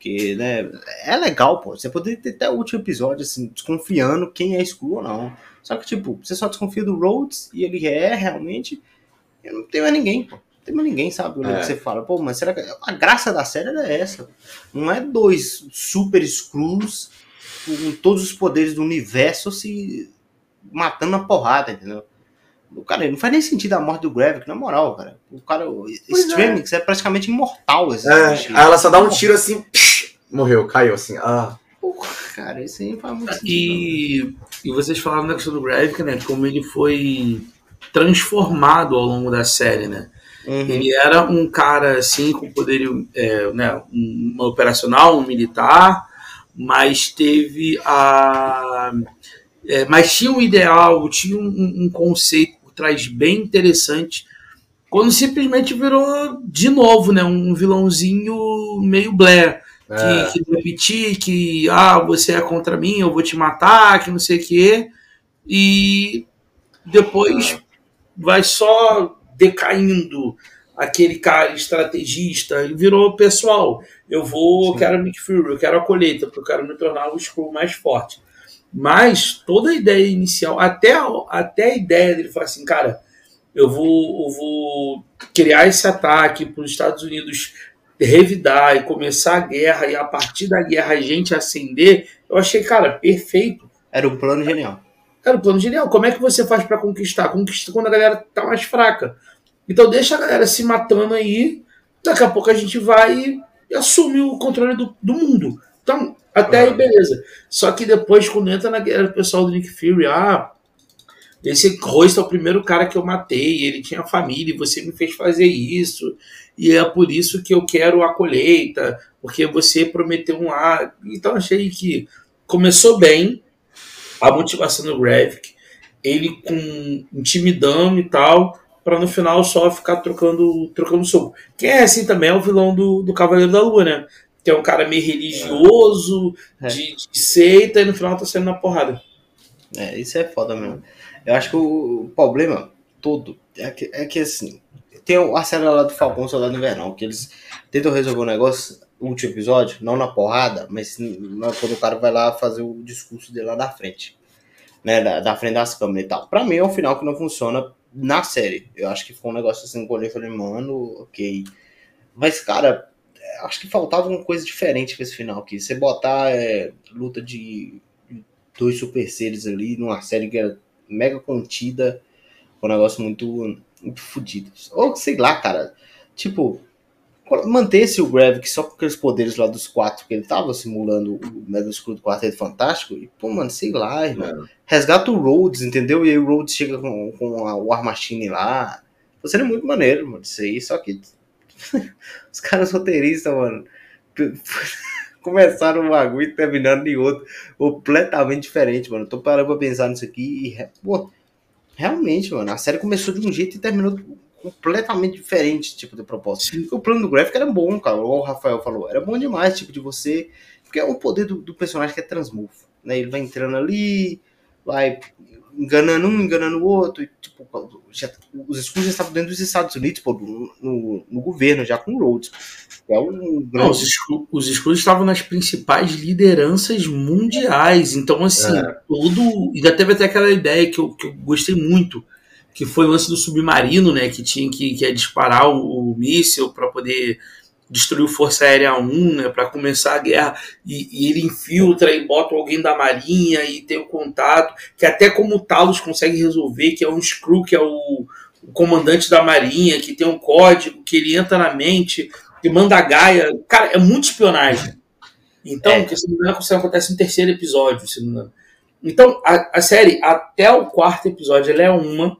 Porque, né, é legal, pô. Você poderia ter até o último episódio, assim, desconfiando quem é Skrull ou não. Só que, tipo, você só desconfia do Rhodes e ele é realmente. Eu não tenho mais ninguém, pô. tem mais ninguém sabe o é. que você fala. Pô, mas será que. A graça da série é essa. Não é dois super screws com todos os poderes do universo se matando na porrada, entendeu? O cara, não faz nem sentido a morte do Gravik, na moral, cara. O cara, o é. é. praticamente imortal. Esse é, aí ela só dá um tiro assim, morreu, caiu assim. Ah. Porra, cara, isso aí faz muito sentido. E, e vocês falaram da questão do Gravik, né? Como ele foi transformado ao longo da série, né? Uhum. Ele era um cara assim com poderio, é, né, um, um operacional, um militar, mas teve a, é, mas tinha um ideal, tinha um, um conceito por trás bem interessante. Quando simplesmente virou de novo, né, um vilãozinho meio Blair. É. Que, que repetir que ah, você é contra mim, eu vou te matar, que não sei o quê. E depois é. vai só decaindo aquele cara estrategista e virou pessoal. Eu vou, Sim. eu quero Nick Fury, eu quero a colheita, porque eu quero me tornar o Skrull mais forte. Mas toda a ideia inicial, até a, até a ideia dele falar assim, cara, eu vou, eu vou criar esse ataque para os Estados Unidos revidar e começar a guerra e a partir da guerra a gente acender, eu achei, cara, perfeito. Era um plano genial. Era um plano genial. Como é que você faz para conquistar? Conquista quando a galera tá mais fraca. Então deixa a galera se matando aí, daqui a pouco a gente vai e assume o controle do, do mundo. Então, até aí, beleza. Só que depois, quando entra na guerra, o pessoal do Nick Fury, ah, esse Royce é o primeiro cara que eu matei, ele tinha família e você me fez fazer isso, e é por isso que eu quero a colheita, porque você prometeu um ar. Então achei que começou bem a motivação do Gravik, ele com intimidando e tal, para no final só ficar trocando, trocando soco. Quem é assim também é o vilão do, do Cavaleiro da Lua, né? Que é um cara meio religioso, é. de, de, seita, e no final tá saindo na porrada. É, isso é foda mesmo. Eu acho que o problema todo é que, é que assim, tem a série lá do Falcão Soldado Invernal, que eles tentam resolver o um negócio, último episódio, não na porrada, mas quando o cara vai lá fazer o discurso dele lá da frente. Né, da, da frente das câmeras e tal. Pra mim é um final que não funciona na série. Eu acho que ficou um negócio assim, com eu falei, mano, ok. Mas, cara, acho que faltava uma coisa diferente pra esse final aqui. Você botar é, luta de dois super seres ali numa série que era mega contida, um negócio muito, muito fodido. Ou sei lá, cara. Tipo, mantesse o Gravik só com aqueles poderes lá dos quatro que ele tava simulando o Mega Screw do Quarteto Fantástico, e pô, mano, sei lá, irmão. É. Resgata o Rhodes, entendeu? E aí o Rhodes chega com, com a War Machine lá. Seria muito maneiro, mano, isso aí, só que os caras roteiristas, mano, começaram um bagulho e terminaram em outro, completamente diferente, mano. tô parando pra pensar nisso aqui e, pô, realmente, mano, a série começou de um jeito e terminou completamente diferente, tipo, de propósito. Sim. O plano do gráfico era bom, cara, o Rafael falou, era bom demais, tipo, de você, porque é o poder do, do personagem que é transmorfo, né, ele vai entrando ali, vai enganando um, enganando o outro, e, tipo, já, os escudos já estavam dentro dos Estados Unidos, pô, no, no, no governo, já com Rhodes. É um grande... Não, os, escudos, os escudos estavam nas principais lideranças mundiais, então, assim, é. tudo, ainda teve até aquela ideia que eu, que eu gostei muito, que foi o lance do submarino, né, que tinha que, que disparar o, o míssil para poder destruir o Força Aérea 1, né, para começar a guerra, e, e, ele infiltra e bota alguém da marinha e tem o contato, que até como o Talos consegue resolver, que é um Screw, que é o, o comandante da marinha, que tem um código, que ele entra na mente, que manda a Gaia, cara, é muito espionagem. Então, é. que se não me engano, acontece no terceiro episódio, se não me engano. Então, a, a série, até o quarto episódio, ela é uma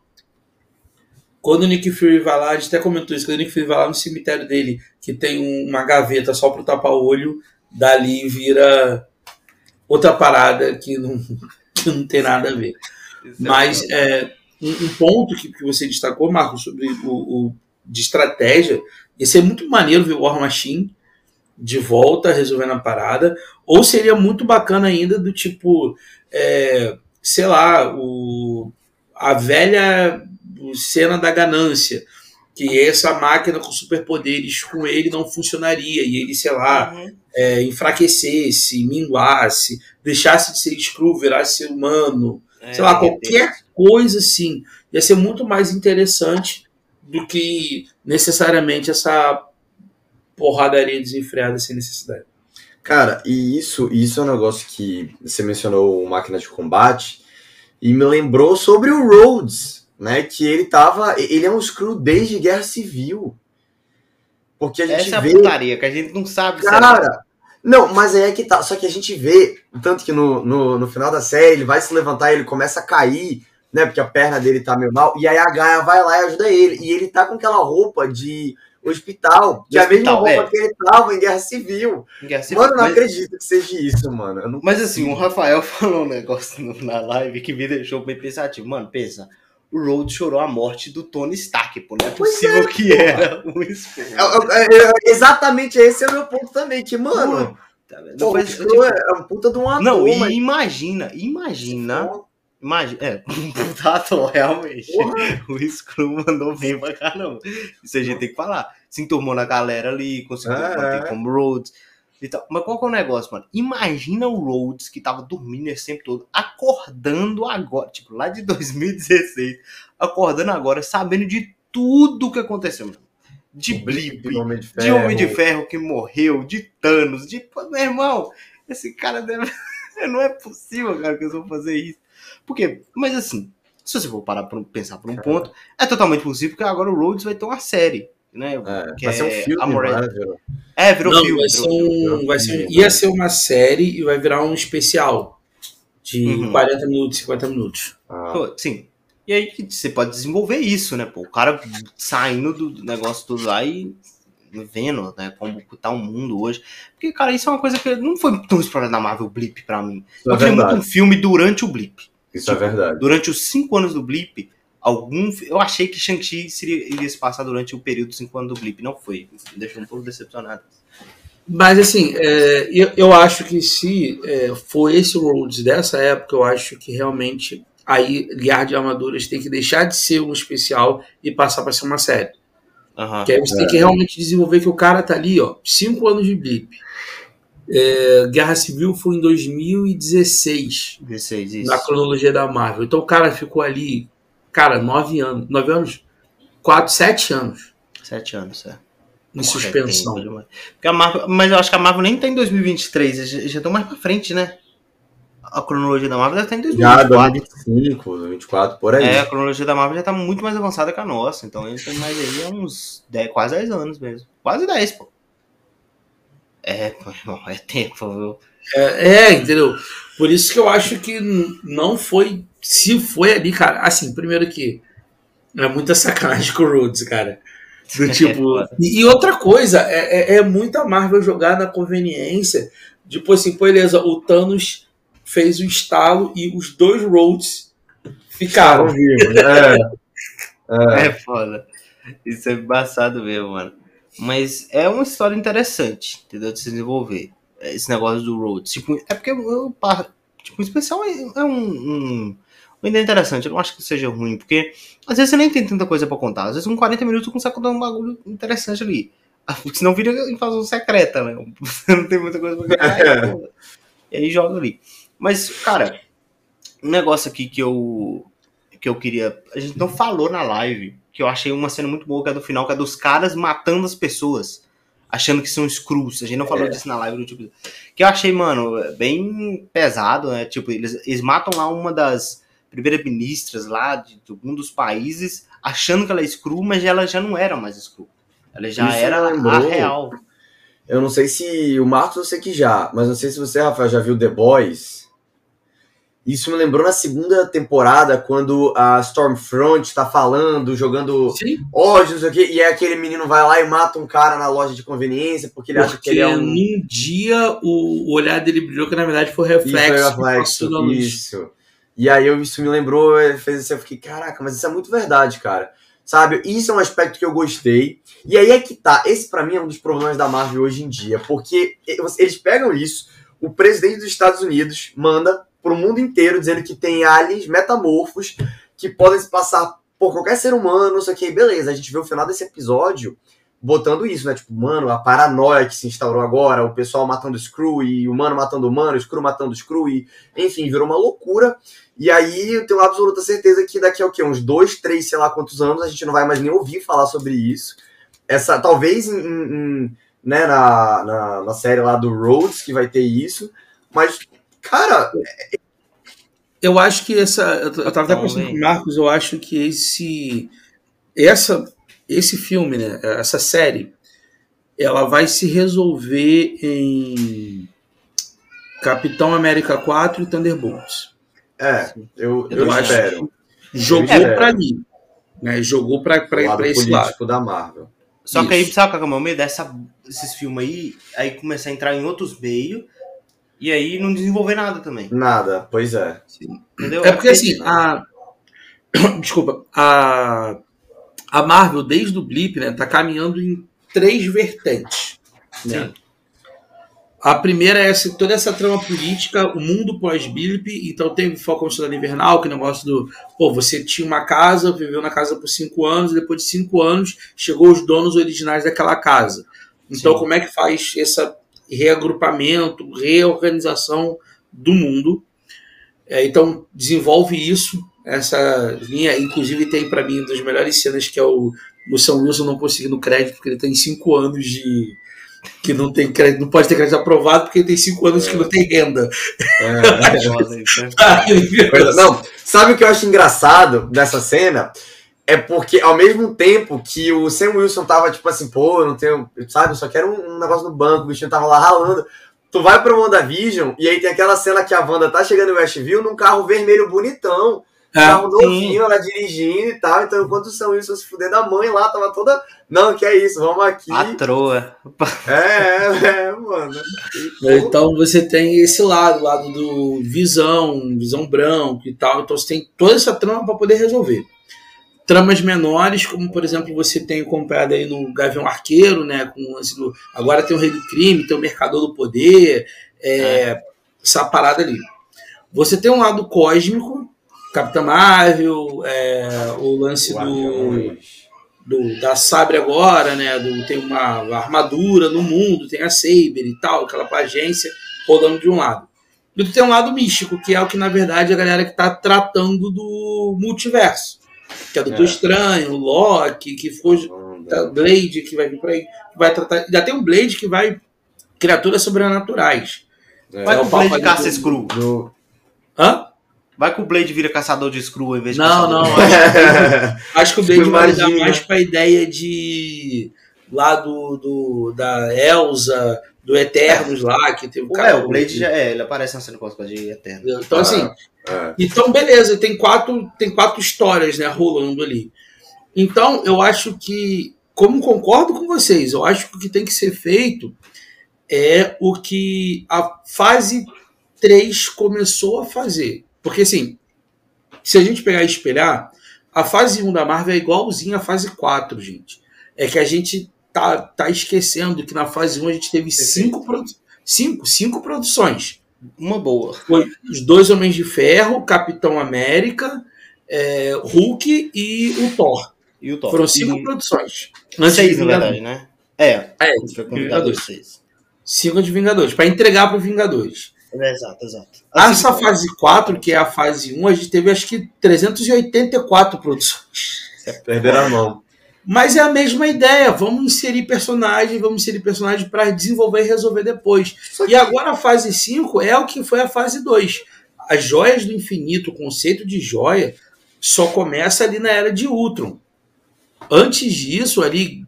quando o Nick Fury vai lá, a gente até comentou isso, quando o Nick Fury vai lá no cemitério dele, que tem uma gaveta só para tapar o olho, dali vira outra parada que não, que não tem nada a ver. Mas é, um, um, ponto que, que você destacou, Marcos, sobre o, o de estratégia, ia ser muito maneiro ver o War Machine de volta resolvendo a parada, ou seria muito bacana ainda do tipo, é, sei lá, o, a velha cena da ganância, que essa máquina com superpoderes com ele não funcionaria e ele, sei lá, uhum. é, enfraquecesse, minguasse, deixasse de ser Screw, virasse ser humano, é, sei lá, qualquer coisa assim. Ia ser muito mais interessante do que necessariamente essa porradaria desenfreada sem necessidade. Cara, e isso, isso é um negócio que você mencionou máquina de combate e me lembrou sobre o Rhodes, né? Que ele tava. Ele é um screw desde Guerra Civil. Porque a gente Essa é a vê. putaria que a gente não sabe se é- Cara, não, mas aí é que tá. Só que a gente vê, tanto que no, no, no final da série ele vai se levantar, ele começa a cair, né? Porque a perna dele tá meio mal. E aí a Gaia vai lá e ajuda ele. E ele tá com aquela roupa de hospital, que é a mesma roupa é. que ele tava em Guerra Civil. Guerra Civil. Mano, eu não Mas- acredito que seja isso, mano. Mas assim, o. Rafael falou um negócio na live que me deixou bem pensativo. Mano, pensa. O Rhodes chorou a morte do Tony Stark, pô. Não é possível que porra. era um Screw. É, é, é, exatamente esse é o meu ponto também, que, mano, Tá pô, o Mas, Screw tipo, é um puta de um ator, Não, e mas- imagina, imagina. Imagina, é, um puta ator, realmente. Porra. O Screw mandou bem pra caramba. Isso a gente tem que falar. Se enturmou na galera ali, conseguiu É, manter é. como Rhodes e tal. Mas qual que é o negócio, mano? Imagina o Rhodes que tava dormindo esse tempo todo, acordando agora, tipo, lá de 2016, acordando agora, sabendo de tudo que aconteceu, mano. De Blip, de Homem de Ferro. de Homem de Ferro que morreu, de Thanos, de. Pô, Meu irmão, esse cara deve. Não é possível, cara, que eles vão fazer isso. Por quê? Mas assim, se você for parar pra pensar por um ponto, é totalmente possível que agora o Rhodes vai ter uma série. Né? É, que vai ser um é filme, Armored- né, virou? É, virou Não, filme. vai ser um, vai ser um- ia ser uma série e vai virar um especial de Uhum. 40 minutos, 50 minutos. Ah, Pô, sim. E aí você pode desenvolver isso, né? Pô, o cara saindo do negócio tudo lá e vendo, né, como tá o mundo hoje. Porque, cara, isso é uma coisa que não foi tão explorada na Marvel Blip pra mim. isso é Eu queria muito um filme durante o Blip. Isso é verdade. Durante os cinco anos do Blip, algum. Eu achei que Shang-Chi iria se passar durante o período dos cinco anos do Blip. Não foi. Me deixou um pouco decepcionado. Mas assim, é, eu, eu acho que se é, for esse Rhodes dessa época, eu acho que realmente aí Guerra de Armaduras tem que deixar de ser um especial e passar para ser uma série. Aham. Que aí você tem que realmente desenvolver que o cara tá ali, ó, cinco anos de blip. É, Guerra Civil foi em 2016, 16, isso. na cronologia da Marvel. Então o cara ficou ali, cara, nove anos. Nove anos? Quatro, sete anos Sete anos, é. em Porra, suspensão. é tempo a Marvel, mas eu acho que a Marvel nem tá em 2023, eles já- já estão mais pra frente, né? A cronologia da Marvel deve estar em Já 2024. 2025, 2024, por aí. É, a cronologia da Marvel já tá muito mais avançada que a nossa. Então eles têm mais aí há uns 10, quase 10 anos mesmo. Quase 10, pô. É, pô, irmão, é tempo, viu? É, é, entendeu? Por isso que eu acho que não foi. Se foi ali, cara. Assim, primeiro que é muita sacanagem com o Rhodes, cara. Do tipo. e, e outra coisa, é, é, é muita Marvel jogar na conveniência. Tipo assim, pô, beleza, o Thanos fez o estalo e os dois Rhodes ficaram. É. É. É foda. Isso é embaçado mesmo, mano. Mas é uma história interessante, entendeu? De se desenvolver. Esse negócio do Rhodes. Tipo, é porque eu, tipo, o especial é, é um, um, uma ideia interessante. Eu não acho que seja ruim, porque às vezes você nem tem tanta coisa pra contar. Às vezes com 40 minutos você consegue contar um bagulho interessante ali. Ah, Senão vira invasão secreta, né? Você não tem muita coisa pra contar. aí, pô. E aí joga ali. Mas, cara, um negócio aqui que eu que eu queria. A gente não falou na live, que eu achei uma cena muito boa, que é do final, que é dos caras matando as pessoas, achando que são screws. A gente não falou disso na live do tipo. Que eu achei, mano, bem pesado, né? Tipo, eles, eles matam lá uma das primeiras ministras lá de, de um dos países, achando que ela é screw, mas ela já não era mais screw. Ela já Isso era lembrou- a real. Eu não sei se. O Marcos eu sei que já, mas não sei se você, Rafael, já viu The Boys. Isso me lembrou na segunda temporada, quando a Stormfront tá falando, jogando ódio, não sei o quê, e aí aquele menino vai lá e mata um cara na loja de conveniência, porque ele acha que porque ele é um. num dia o, olhar dele brilhou, que na verdade foi Isso, reflexo. é do reflexo, isso. E aí eu, isso me lembrou, eh, fez assim, eu fiquei, caraca, mas isso é muito verdade, cara. Sabe? Isso é um aspecto que eu gostei. E aí é que tá. Esse pra mim é um dos problemas da Marvel hoje em dia, porque eles pegam isso, o presidente dos Estados Unidos manda pro mundo inteiro dizendo que tem aliens metamorfos que podem se passar por qualquer ser humano, não sei o que, beleza. A gente vê o final desse episódio, botando isso, né? Tipo, mano, a paranoia que se instaurou agora, o pessoal matando o Screw e o mano matando o mano, o Screw matando o Screw, e enfim, virou uma loucura. E aí eu tenho absoluta certeza que daqui a o quê? Uns dois, três, sei lá quantos anos, a gente não vai mais nem ouvir falar sobre isso. Essa, talvez em, em, né, na, na, na série lá do Rhodes, que vai ter isso, mas, cara, eu acho que essa. Eu tava até pensando com o Marcos, eu acho que esse. Essa, esse filme, né? Essa série, ela vai se resolver em Capitão América 4 e Thunderbolts. É, eu, eu, eu espero. Jogou para ali. Né? Jogou para esse lado. da Marvel. Só Isso. que aí, sabe qual é o medo? Dessa, desses filmes aí, aí começar a entrar em outros meios e aí não desenvolver nada também. Nada, pois é. Entendeu? É porque assim, a. Desculpa, a. A Marvel, desde o Blip, né, tá caminhando em três vertentes. Né? Sim. A primeira é essa, toda essa trama política, o mundo pós-Blip, então teve foco no Cidade Invernal, que é negócio do, pô, você tinha uma casa, viveu na casa por cinco anos, e depois de cinco anos chegou os donos originais daquela casa. Então, Sim. como é que faz essa reagrupamento, reorganização do mundo? É, então, desenvolve isso, essa linha, inclusive tem para mim uma das melhores cenas que é o, o São Wilson não conseguindo crédito, porque ele tem cinco anos de que não tem crédito, não pode ter crédito aprovado porque tem cinco anos é. que não tem renda. É, não, sabe o que eu acho engraçado dessa cena? É porque ao mesmo tempo que o Sam Wilson tava tipo assim, pô, eu não tenho, sabe, eu só quero um, um negócio no banco, o bichinho tava lá ralando. Tu vai pro WandaVision e aí tem aquela cena que a Wanda tá chegando em Westview num carro vermelho bonitão é, carro novinho, ela dirigindo e tal. Então, enquanto o São Wilson se fuder da mãe lá, tava toda. Não, que é isso, vamos aqui. A troa. É, é, é, mano. Então você tem esse lado, lado do visão, visão branco e tal. Então você tem toda essa trama para poder resolver. Tramas menores, como por exemplo você tem comprado aí no Gavião Arqueiro, né? Com lance do. Agora tem o Rei do Crime, tem o Mercador do Poder, é, é. essa parada ali. Você tem um lado cósmico, Capitã Marvel, é, o lance do, do, da Sabre agora, né? Do, tem uma armadura no mundo, tem a Saber e tal, aquela agência rodando de um lado. E tem um lado místico, que é o que, na verdade, a galera que está tratando do multiverso. Que é Doutor é. Estranho, Loki, que foi Blade, que vai vir por aí, vai tratar. Já tem um Blade que vai criaturas sobrenaturais. É. Vai é o Blade caça do... Do... Hã? Vai que o Blade vira caçador de screw em vez de Não, não. Acho que, acho que o Blade vai dar mais pra ideia de. lá do, do da Elsa, do Eternos lá, que tem um cara. É, o Blade já é, ele aparece na cena de Eternos. Então, assim. Ah, é. Então, beleza, tem quatro, tem quatro histórias, né, rolando ali. Então, eu acho que, como concordo com vocês, eu acho que o que tem que ser feito é o que a fase 3 começou a fazer. Porque assim, se a gente pegar e espelhar, a fase 1 da Marvel é igualzinha à fase 4, gente. É que a gente tá, tá esquecendo que na fase 1 a gente teve cinco, cinco, cinco produções. Uma boa. Foi os dois Homens de Ferro, Capitão América, é, Hulk e o Thor. E o Thor. Foram cinco e... produções. Antes seis, na verdade, né? É. É, foi Vingadores. Cinco de Vingadores, para entregar para Vingadores. É, exato, exato. Assim, Essa fase 4, que é a fase 1, a gente teve acho que 384 produções. Perderam a mão. Mas é a mesma ideia. Vamos inserir personagem, vamos inserir personagem para desenvolver e resolver depois. Que... E agora a fase 5 é o que foi a fase 2. As joias do infinito, o conceito de joia, só começa ali na era de Ultron. Antes disso, ali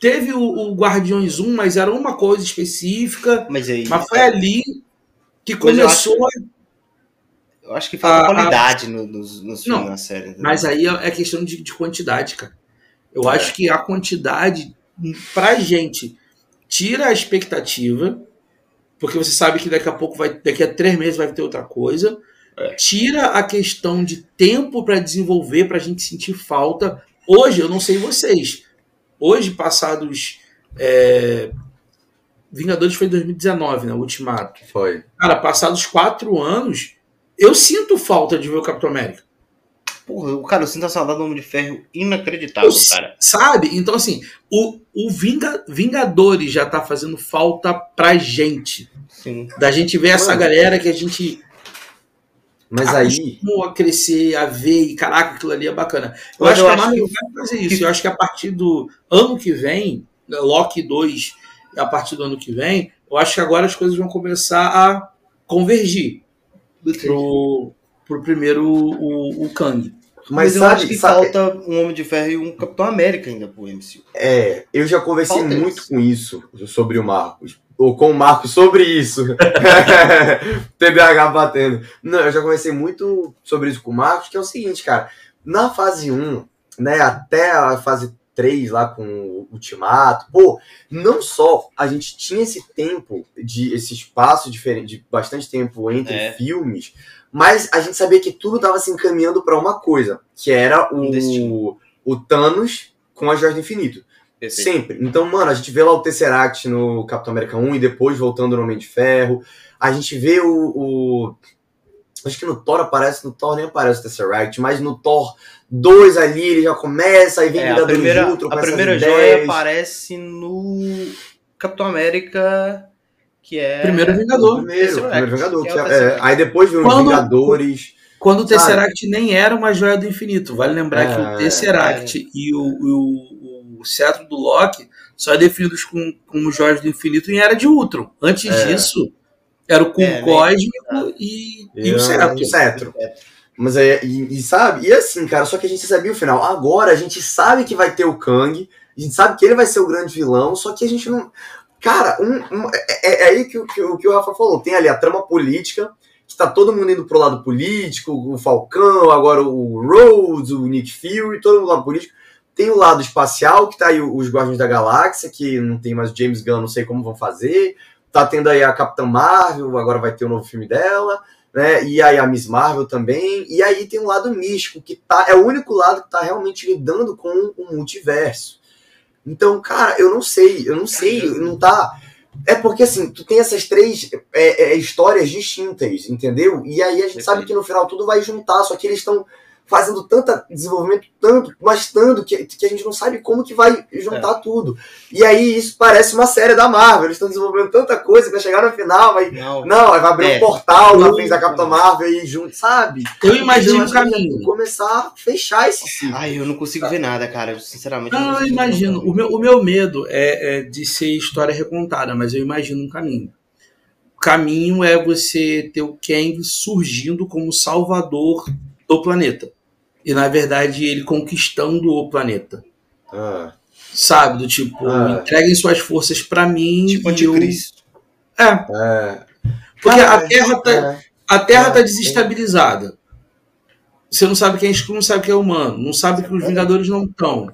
teve o, o Guardiões 1, mas era uma coisa específica. Mas, aí, mas foi é... ali que começou. Eu acho, eu acho, que falta qualidade a, no, nos, nos filmes não, na série. Mas aí é, é questão de, de quantidade, cara. Eu é. acho que a quantidade, pra gente, tira a expectativa, porque você sabe que daqui a pouco, vai, daqui a três meses vai ter outra coisa. É. Tira a questão de tempo para desenvolver, para a gente sentir falta. Hoje, eu não sei vocês, hoje, passados é, Vingadores foi em 2019, né? O Ultimato. Foi. Cara, passados quatro anos, eu sinto falta de ver o Capitão América. Porra, o cara, eu sinto a saudade do Homem de Ferro inacreditável, Eu- cara. Sabe? Então, assim, o, o Vinga- Vingadores já tá fazendo falta pra gente. Sim. Da gente ver essa Mano. galera que a gente Mas aí. a crescer, a ver, e caraca, aquilo ali é bacana. Eu Mas acho eu que a Marvel que- vai fazer isso. Eu acho que a partir do ano que vem, Loki 2, a partir do ano que vem, eu acho que agora as coisas vão começar a convergir pro, pro primeiro o, o Kang. Mas, eu sabe, acho que sabe- falta um Homem de Ferro e um Capitão América ainda pro MCU. É, eu já conversei Falta muito isso. com isso, sobre o Marcos. Ou com o Marcos sobre isso. TDAH batendo. Não, eu já conversei muito sobre isso com o Marcos, que é o seguinte, cara. Na fase 1, né, até a fase 3 lá com o Ultimato, pô, não só a gente tinha esse tempo, de esse espaço diferente, de bastante tempo entre É. filmes, mas a gente sabia que tudo tava se encaminhando pra uma coisa, que era Um o, o Thanos com a Joia do Infinito. Perfeito. Sempre. Então, mano, a gente vê lá o Tesseract no Capitão América 1 e depois voltando no Homem de Ferro. A gente vê o. o- Acho que no Thor aparece, no Thor nem aparece o Tesseract, mas no Thor 2 ali ele já começa, aí vem É, a Vingadores primeira, de Ultron com a primeira ideias. joia aparece no Capitão América, que é. Primeiro Vingador. primeiro, primeiro Vingador. que é que é- é, aí depois vem os Vingadores. Quando o Tesseract nem era uma joia do infinito. Vale lembrar que É, o Tesseract e o, o, o cetro do Loki só é definidos com, como joias do infinito em Era de Ultron. Antes É. disso, era o cubo É, né? cósmico e, e o cetro. o cetro. Mas é, e, e sabe, e assim, cara, só que a gente sabia o final. Agora a gente sabe que vai ter o Kang, a gente sabe que ele vai ser o grande vilão, só que a gente não. Cara, um, um- é, é aí que, o- que, o- que o Rafa falou. Tem ali a trama política, que tá todo mundo indo pro lado político, o Falcão, agora o Rhodes, o Nick Fury, todo mundo lado político. Tem o lado espacial, que tá aí os Guardiões da Galáxia, que não tem mais o James Gunn, não sei como vão fazer. Tá tendo aí a Capitã Marvel, agora vai ter o novo filme dela né? E aí a Miss Marvel também. E aí tem um lado místico, que tá, é o único lado que tá realmente lidando com o multiverso. Então, cara, eu não sei, eu não sei, não tá. É porque assim, tu tem essas três é, é, histórias distintas, entendeu? E aí a gente sabe que no final tudo vai juntar, só que eles estão fazendo tanta desenvolvimento, tanto, mas tanto, que, que a gente não sabe como que vai juntar tudo. E aí isso parece uma série da Marvel, eles estão desenvolvendo tanta coisa vai chegar no final, vai Não, não, aí vai abrir É. um portal na Eu- frente da Capitã Marvel e junto, sabe? Eu imagino Eu o caminho. começar a fechar esse ciclo. Ai, eu não consigo ver nada, cara. Eu, sinceramente. Não, eu consigo ver imagino. O meu, o meu medo é, é de ser história recontada, mas eu imagino um caminho. O caminho é você ter o Kang surgindo como salvador do planeta. E, na verdade, ele conquistando o planeta. Ah, Sabe? Do tipo, Ah. entreguem suas forças pra mim. Tipo e eu... anticristo. É, é. porque Ah, a Terra tá, é. a terra É, tá desestabilizada. Você não sabe quem é escuro, não sabe quem é humano, não sabe que os Vingadores não estão.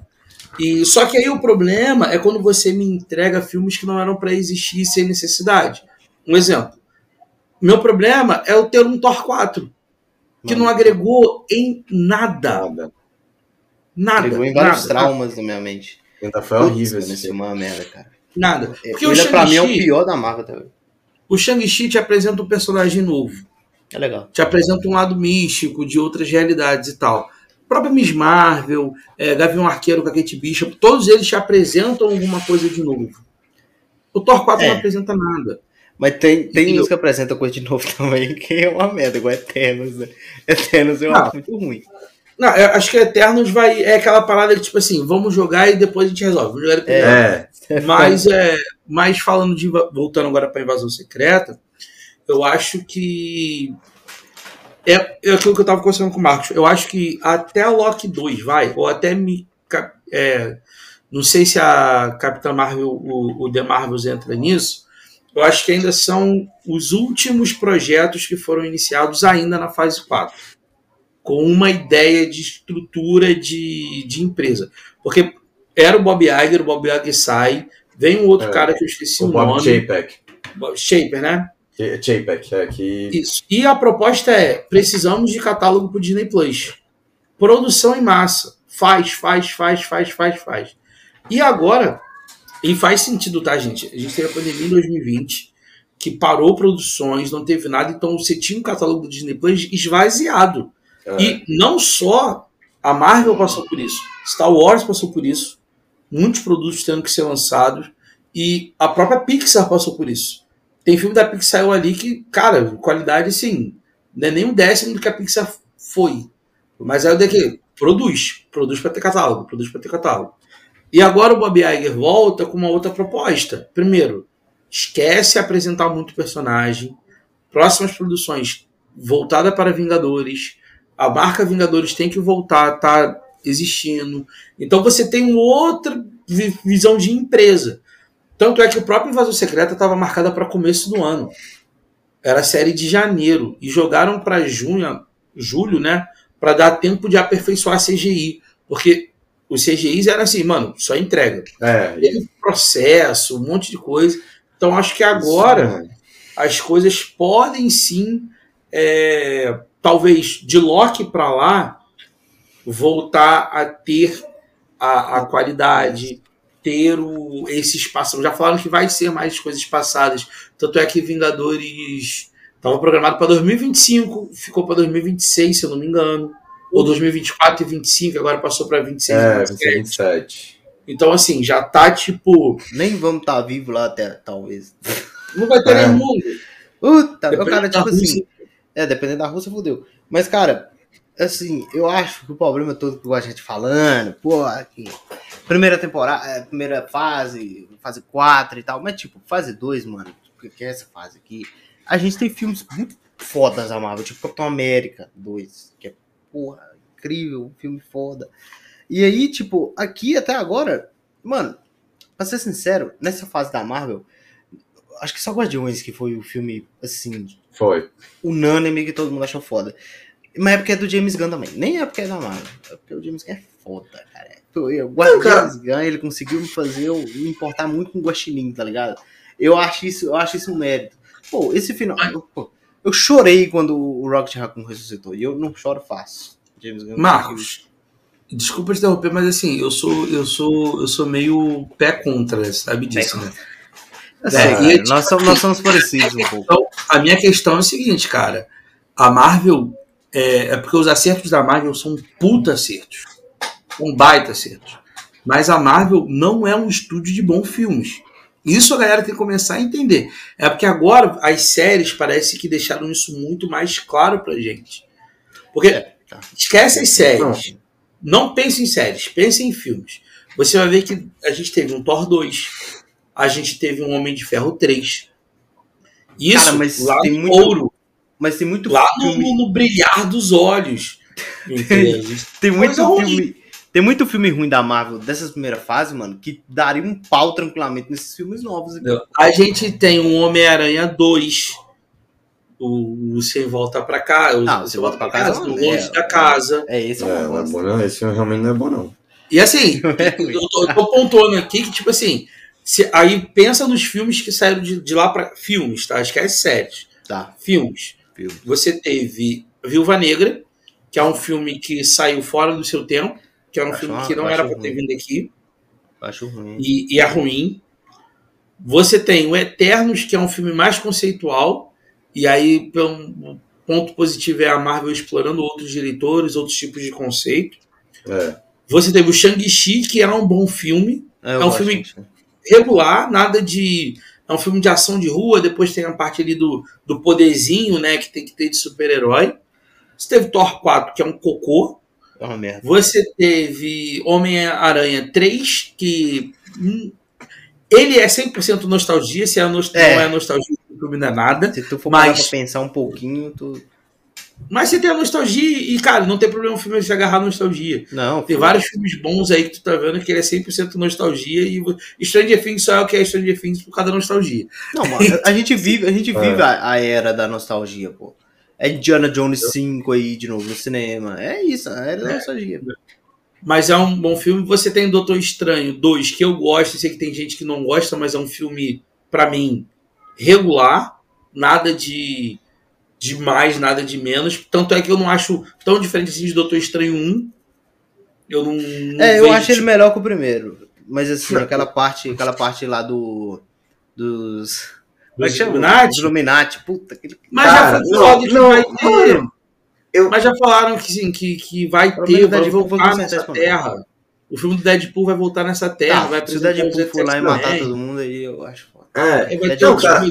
E só que aí o problema é quando você me entrega filmes que não eram pra existir sem necessidade. Um exemplo. Meu problema é eu ter um Thor 4 que não agregou em nada, Nada. nada, Pegou em vários nada, traumas na minha mente. Ainda foi horrível mano, esse Isso é filme. uma merda, cara. nada. Porque o Ele, pra mim, é o pior da Marvel também. o Shang-Chi te apresenta um personagem novo. É legal. te apresenta um lado místico de outras realidades e tal. A própria Miss Marvel, é, Gavião Arqueiro com a Kate Bishop, todos eles te apresentam alguma coisa de novo. O Thor 4 É. não apresenta nada. Mas tem, tem uns que apresenta coisa de novo também, que é uma merda, igual Eternos, né? Eternos eu acho muito ruim. Não, eu acho que Eternos vai. É aquela parada que, tipo assim, vamos jogar e depois a gente resolve. Vamos jogar depois resolve. É, Mas, é, mas falando de. Voltando agora para Invasão Secreta, eu acho que. É, é aquilo que eu tava conversando com o Marcos. Eu acho que até a Loki 2 vai, ou até me. é, não sei se a Capitã Marvel, o, o The Marvels entra nisso. Eu acho que ainda são os últimos projetos que foram iniciados ainda na fase 4. Com uma ideia de estrutura de, de empresa. Porque era o Bob Iger, o Bob Iger sai, vem um outro É. cara que eu esqueci o, o Bob nome. Chapek. Shaper, né? Chapek, é que. Isso. E a proposta é: precisamos de catálogo pro Disney Plus. Produção em massa. Faz, faz, faz, faz, faz, faz. E agora, e faz sentido, tá, gente? A gente teve a pandemia em 2020, que parou produções, não teve nada, então você tinha um catálogo do Disney Plus esvaziado. É. E não só a Marvel passou por isso, Star Wars passou por isso, muitos produtos tendo que ser lançados, e a própria Pixar passou por isso. Tem filme da Pixar ali que, cara, qualidade assim, não é nem um décimo do que a Pixar foi. Mas é o que produz, produz para ter catálogo, produz para ter catálogo. E agora o Bob Iger volta com uma outra proposta. Primeiro, esquece apresentar muito personagem. Próximas produções voltada para Vingadores. A marca Vingadores tem que voltar, tá existindo. Então você tem uma outra visão de empresa. Tanto é que o próprio Invasão Secreta estava marcada para começo do ano. Era a série de janeiro e jogaram para junho, julho, né, para dar tempo de aperfeiçoar a CGI, porque os CGIs eram assim, mano, só entrega. É. Teve processo, um monte de coisa. Então acho que agora Isso, as coisas podem sim, é, talvez de Loki para lá, voltar a ter a, a qualidade, ter o, esse espaço. Já falaram que vai ser mais coisas passadas. Tanto é que Vingadores estava programado para 2025, ficou para 2026, se eu não me engano. Ou 2024 e 25, agora passou para 26 é, 27. 27. Então, assim, já tá tipo. Nem vamos estar tá vivo lá até, talvez. Não vai ter é. nenhum mundo. Puta, o cara, tipo assim. É, dependendo da Rússia, fodeu. Mas, cara, assim, eu acho que o problema todo que a gente falando, pô, aqui, primeira temporada, é, primeira fase, fase 4 e tal, mas tipo, fase 2, mano, que é essa fase aqui, a gente tem filmes muito fodas a Marvel, tipo Capitão América 2, que é, porra, incrível, filme foda. E aí, tipo, aqui até agora, mano, pra ser sincero, nessa fase da Marvel, acho que só Guardiões que foi o filme, assim... Foi. Unânime que todo mundo achou foda. Mas é porque é do James Gunn também. Nem é porque é da Marvel. É porque o James Gunn é foda, cara. Do James Gunn, ele conseguiu me fazer eu me importar muito com o Guaxinim, tá ligado? Eu acho isso, eu acho isso um mérito. Pô, esse final. Pô, eu chorei quando o Rocket Raccoon ressuscitou. E eu não choro fácil. James Gunn Marcos, desculpa te interromper, mas assim, eu sou, eu sou, eu sou meio pé contra, sabe disso, né? Assim, é, é, nós, somos, nós somos parecidos um pouco. Então, a minha questão é o seguinte, cara. A Marvel é, é, porque os acertos da Marvel são puta acertos. Um baita acertos. Mas a Marvel não é um estúdio de bons filmes. Isso a galera tem que começar a entender. É porque agora as séries parece que deixaram isso muito mais claro pra gente. Porque é, tá. esquece as séries. Não pense em séries, pense em filmes. Você vai ver que a gente teve um Thor 2, a gente teve um Homem de Ferro 3. Isso Cara, mas lá tem muito, ouro. Mas tem muito Lá no, no brilhar dos olhos. tem muito filme. Tem muito filme ruim da Marvel dessas primeiras fases, mano, que daria um pau tranquilamente nesses filmes novos. Aqui. A gente tem um Homem-Aranha 2. O, o Sem Volta pra Casa. Não, Você Volta pra Casa. O Longe é, da Casa. É, esse é, é não é bom, não. Esse realmente não é bom, não. E assim, eu, tô, eu tô pontuando aqui que, tipo assim, se, aí pensa nos filmes que saíram de, de lá pra. Filmes, tá? Esquece séries. Tá. Filmes. Você teve Viúva Negra, que é um filme que saiu fora do seu tempo, que é um acho filme uma, que não era para ter vindo aqui. Acho ruim. E, e, é ruim. Você tem o Eternos, que é um filme mais conceitual, e aí, um ponto positivo é a Marvel explorando outros diretores, outros tipos de conceito. É. Você teve o Shang-Chi, que é um bom filme. É, é um filme regular, nada de é um filme de ação de rua, depois tem a parte ali do, do poderzinho, né, que tem que ter de super-herói. Você teve Thor 4, que é um cocô. É uma merda. Você teve Homem-Aranha 3, que. Hum, ele é 100% nostalgia, se é, nost é. não é nostalgia, o filme não é nada. Se tu for mas... pra pensar um pouquinho, tu. Mas você tem a nostalgia e, cara, não tem problema o filme se agarrar a nostalgia. Não. Tem vários filmes bons aí que tu tá vendo que ele é 100% nostalgia e Stranger Things só é o que é Stranger Things por causa da nostalgia. Não, mano, a gente vive, a, gente é. vive a, a, era da nostalgia, pô. É Indiana Jones 5 aí de novo no cinema. É isso, é. nostalgia. Mas é um bom filme. Você tem Doutor Estranho 2, que eu gosto, sei que tem gente que não gosta, mas é um filme, para mim, regular. Nada de de mais, nada de menos. Tanto é que eu não acho tão diferente assim de Doutor Estranho 1. Eu não. não é, eu acho tipo... ele melhor que o primeiro. Mas assim, aquela parte, aquela parte lá do. Dos. Dos Illuminati? Illuminati, puta. Mas Cara, já foi não, que não, vai ter. Eu... Mas já falaram que sim, que, que vai ter, vai voltar nessa terra. O filme do Deadpool vai voltar nessa terra, tá, vai Se o Deadpool for lá e matar todo mundo aí, eu acho foda. É, é então, cara,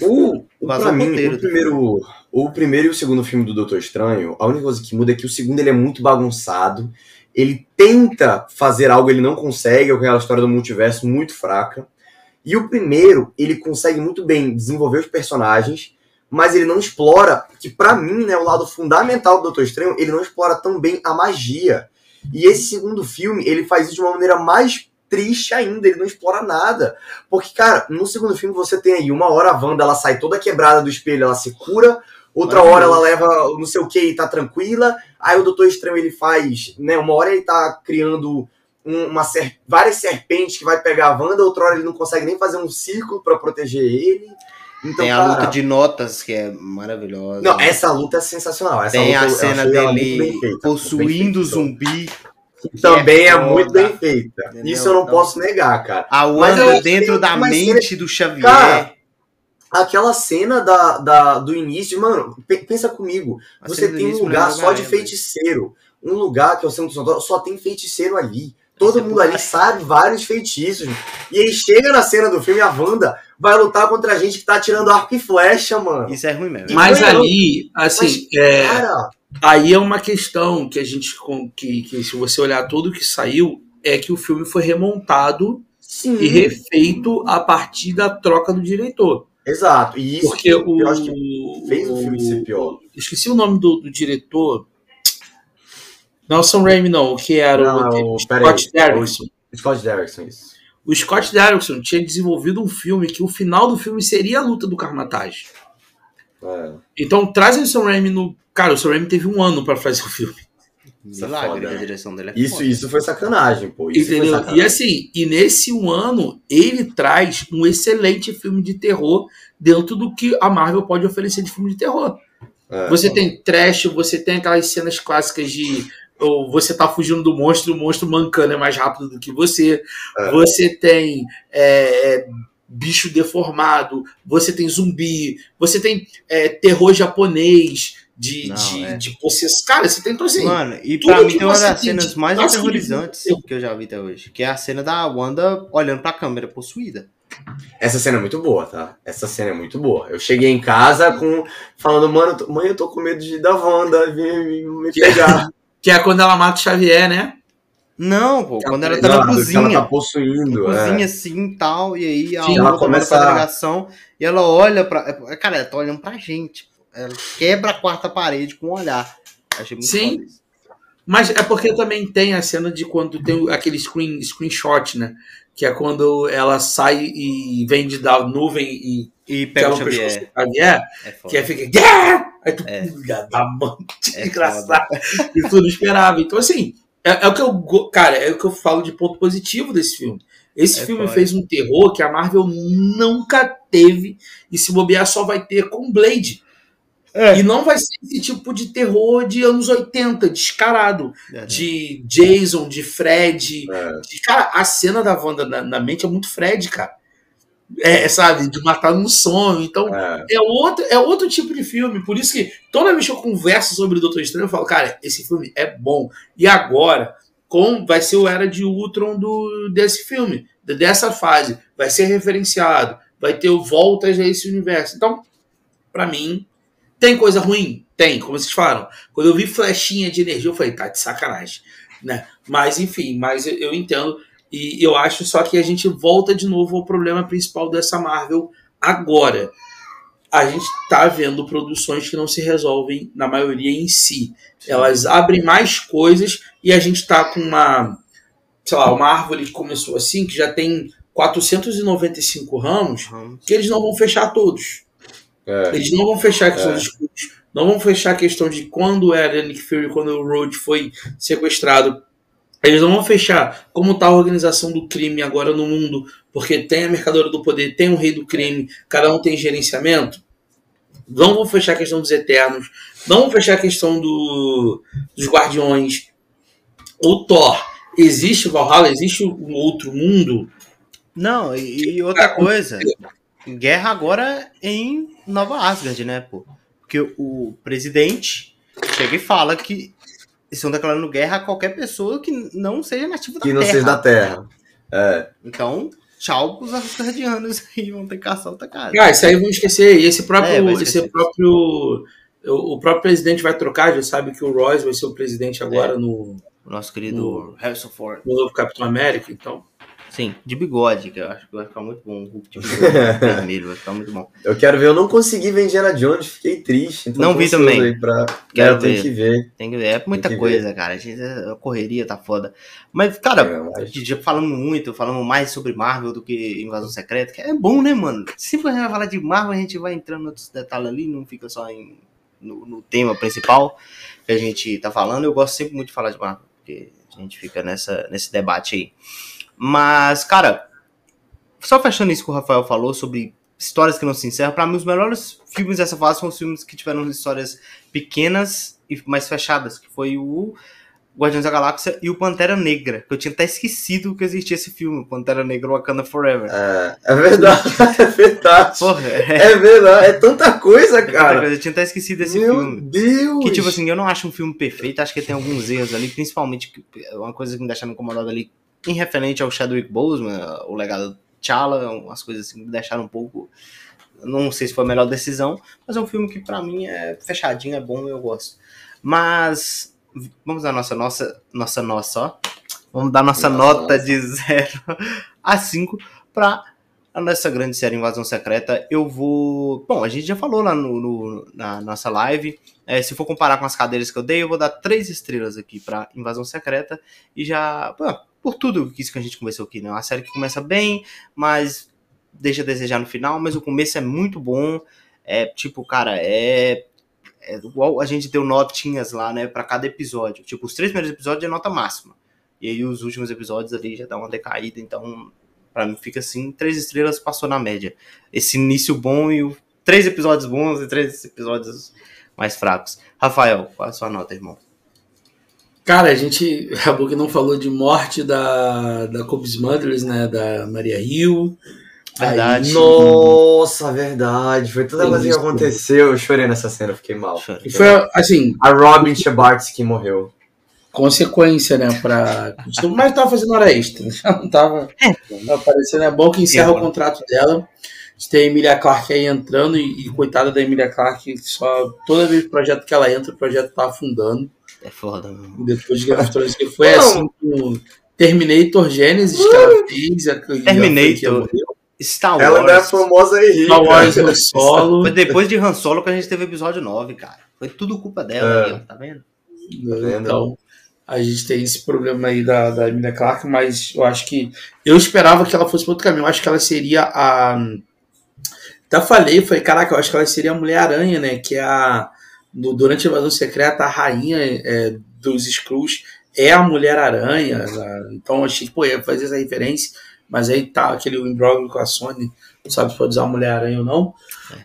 o, o, pra mim, o primeiro, o primeiro e o segundo filme do Doutor Estranho, a única coisa que muda é que o segundo ele é muito bagunçado. Ele tenta fazer algo, ele não consegue, é aquela história do multiverso muito fraca. E o primeiro, ele consegue muito bem desenvolver os personagens, mas ele não explora, que para mim, né, o lado fundamental do Doutor Estranho, ele não explora tão bem a magia. E esse segundo filme, ele faz isso de uma maneira mais triste ainda, ele não explora nada. Porque, cara, no segundo filme você tem aí uma hora a Wanda, ela sai toda quebrada do espelho, ela se cura, outra hora ela leva não sei o que e tá tranquila, aí o Doutor Estranho ele faz, né, uma hora ele tá criando uma ser, várias serpentes que vai pegar a Wanda, outra hora ele não consegue nem fazer um círculo para proteger ele. Então, tem a cara, luta de notas que é maravilhosa. Não, essa luta é sensacional. Essa tem a cena dele possuindo o zumbi. Também é, é, muito bem feita. Entendeu? Isso eu não então, posso negar, cara. A Wanda dentro da mente cena, do Xavier. Cara, aquela cena da, da, do início, mano, pensa comigo. A você tem um lugar só de feiticeiro. Um lugar que é o centro do só tem feiticeiro ali. Todo mundo ali sabe vários feitiços. E aí chega na cena do filme a Wanda vai lutar contra a gente que tá tirando arco e flecha, mano. Isso é ruim mesmo. Mas ali, assim, Mas, é, cara... aí é uma questão que a gente, que, que se você olhar tudo que saiu, é que o filme foi remontado Sim. e refeito a partir da troca do diretor. Exato. E isso Porque o, eu acho que fez o filme ser pior. Esqueci o nome do, do diretor. Não, Sam Raimi não, o que era não, o, Scott Derrickson. Scott Derrickson, isso o Scott Derrickson tinha desenvolvido um filme que o final do filme seria a luta do Karmatage. É. Então trazem o Sam Raimi no. Cara, o Sam Raimi teve um ano para fazer o filme. Milagre, a direção dele é isso, isso foi sacanagem, pô. Isso Entendeu? Sacanagem. E assim, e nesse um ano, ele traz um excelente filme de terror dentro do que a Marvel pode oferecer de filme de terror. É, você tem trash, você tem aquelas cenas clássicas de ou você tá fugindo do monstro, o monstro mancando é mais rápido do que você. É. Você tem é, é, bicho deformado, você tem zumbi, você tem é, terror japonês de, Não, de, é. de. Cara, você tem então assim. Mano, e pra mim tem uma das cenas de, mais aterrorizantes que eu já vi até hoje, que é a cena da Wanda olhando pra câmera possuída. Essa cena é muito boa, tá? Essa cena é muito boa. Eu cheguei em casa com falando, mano, mãe, eu tô com medo de da Wanda vir me pegar. Que é quando ela mata o Xavier, né? Não, pô, quando ela tá na cozinha. Ela tá possuindo. Na cozinha, é. assim e tal. E aí a Sim, ela começa a ligação e ela olha pra. Cara, ela tá olhando pra gente. Ela quebra a quarta parede com um olhar. Achei muito Sim. Mas é porque também tem a cena de quando tem aquele screen, screenshot, né? Que é quando ela sai e vem de da nuvem e, e pega o Xavier. Xavier é que aí fica. Yeah! Aí tu, é. da mãe, é engraçado. e tu não esperava. Então, assim, é, é, o que eu. Cara, é o que eu falo de ponto positivo desse filme. Esse é filme foda. fez um terror que a Marvel nunca teve. E se bobear, só vai ter com Blade. É. E não vai ser esse tipo de terror de anos 80, descarado. É. De Jason, de Fred. É. De, cara, a cena da Wanda na, na, mente é muito Fred, cara. É, sabe, de matar no sonho. Então, é. é. outro, é outro tipo de filme. Por isso que toda vez que eu converso sobre Doutor Estranho, eu falo, cara, esse filme é bom. E agora, com vai ser o Era de Ultron do, desse filme, dessa fase. Vai ser referenciado. Vai ter voltas a esse universo. Então, para mim, tem coisa ruim? Tem, como vocês falaram. Quando eu vi flechinha de energia, eu falei, tá de sacanagem. Né? Mas, enfim, mas eu, eu entendo e eu acho só que a gente volta de novo ao problema principal dessa Marvel agora. A gente está vendo produções que não se resolvem, na maioria, em si. Elas abrem mais coisas e a gente está com uma, sei lá, uma árvore que começou assim, que já tem 495 ramos, que eles não vão fechar todos. É. Eles não vão fechar a questão é. escudos, não vão fechar a questão de quando era Nick Fury, quando o Road foi sequestrado eles não vão fechar como está a organização do crime agora no mundo, porque tem a mercadora do poder, tem o rei do crime, cada um tem gerenciamento. Não vão fechar a questão dos eternos, não vão fechar a questão do, dos guardiões. O Thor, existe Valhalla, existe um outro mundo? Não, e, e outra coisa, guerra agora em Nova Asgard, né, pô? Porque o presidente chega e fala que estão declarando guerra a qualquer pessoa que não seja nativa da Que Terra. não seja da Terra. É. Então, tchau pros asgardianos aí, vão ter que caçar outra casa. Ah, isso aí vão esquecer. E esse próprio. É, esse próprio. O o próprio presidente vai trocar, já sabe que o Royce vai ser o presidente agora É. no, O nosso querido Harrison Ford. no novo Capitão América, então. Sim, de bigode, que eu acho que vai ficar muito bom. O Hulk de bigode vermelho vai ficar muito bom. Eu quero ver, eu não consegui ver Indiana Jones, fiquei triste. Então Não vi também. Pra... Quero É, ver. que ver. Tem que ver, é muita Tem coisa, cara. A, gente, a correria tá foda. Mas, cara, É, mas- já falamos muito, falamos mais sobre Marvel do que Invasão Secreta, que é bom, né, mano? Sempre que a gente vai falar de Marvel, a gente vai entrando em outros detalhes ali, não fica só em, no, no tema principal que a gente tá falando. Eu gosto sempre muito de falar de Marvel, porque a gente fica nessa, nesse debate aí. Mas, cara, só fechando isso que o Rafael falou sobre histórias que não se encerram, pra mim os melhores filmes dessa fase são os filmes que tiveram histórias pequenas e mais fechadas, que foi o Guardiões da Galáxia e o Pantera Negra, que eu tinha até esquecido que existia esse filme, Pantera Negra Wakanda Forever. É, é verdade, é verdade. Porra, é, É verdade, é tanta coisa, tanta cara. coisa, eu tinha até esquecido desse Meu filme. Deus! Que, tipo assim, eu não acho um filme perfeito, acho que tem alguns erros ali, principalmente que- uma coisa que me deixaram incomodado ali, em referente ao Chadwick Boseman, o legado T'Challa, umas coisas assim que me deixaram um pouco. Não sei se foi a melhor decisão, mas é um filme que pra mim é fechadinho, é bom e eu gosto. Mas vamos dar nossa nossa nossa nossa, ó. Vamos dar nossa Nossa, nota nossa. de 0 a 5 pra a nossa grande série Invasão Secreta. Eu vou. Bom, a gente já falou lá no, no- na nossa live. É, se for comparar com as cadeiras que eu dei, eu vou dar três estrelas aqui pra Invasão Secreta. E já. pô, por tudo isso que a gente conversou aqui, né? Uma série que começa bem, mas deixa a desejar no final. Mas o começo é muito bom. É tipo, cara, é. É igual a gente deu notinhas lá, né, pra cada episódio. Tipo, os três primeiros episódios é nota máxima. E aí os últimos episódios ali já dá uma decaída, então Pra mim fica assim, três estrelas passou na média. Esse início bom e o, três episódios bons e três episódios mais fracos. Rafael, qual a sua nota, irmão? Cara, a gente acabou que não falou de morte da, da Kobe Smulders, né? Da Maria Hill. Verdade. Aí, Nossa, verdade. Foi toda coisa que aconteceu. Eu chorei nessa cena, fiquei mal. E foi, assim, A Robin Shebartsky morreu. consequência, né? Pra... Mas tava fazendo hora extra. Já não tava, tava aparecendo. É bom que encerra É, o contrato dela. A gente tem a Emilia Clarke aí entrando e, e coitada da Emilia Clarke, só toda vez que o projeto que ela entra, o projeto tá afundando. É foda, meu. Depois de Game of Thrones, que foi Não. assim com Terminator Genesis que ela fez. A, a Terminator. morreu. Star Ela ainda é Wars. famosa e rica. Star Wars no solo. Foi depois de Han Solo que a gente teve o episódio 9, cara. Foi tudo culpa dela, É. aí, tá vendo? Então, a gente tem esse problema aí da, da Emilia Clarke, mas eu acho que. Eu esperava que ela fosse para outro caminho. Eu acho que ela seria a. Até falei, falei, caraca, eu acho que ela seria a Mulher-Aranha, né? Que é a. no- durante a invasão secreta, a rainha é, dos Skrulls é a Mulher-Aranha. né? Então achei que, pô, ia fazer essa referência, mas aí tá aquele imbróglio com a Sony, não sabe se pode usar a Mulher-Aranha ou não.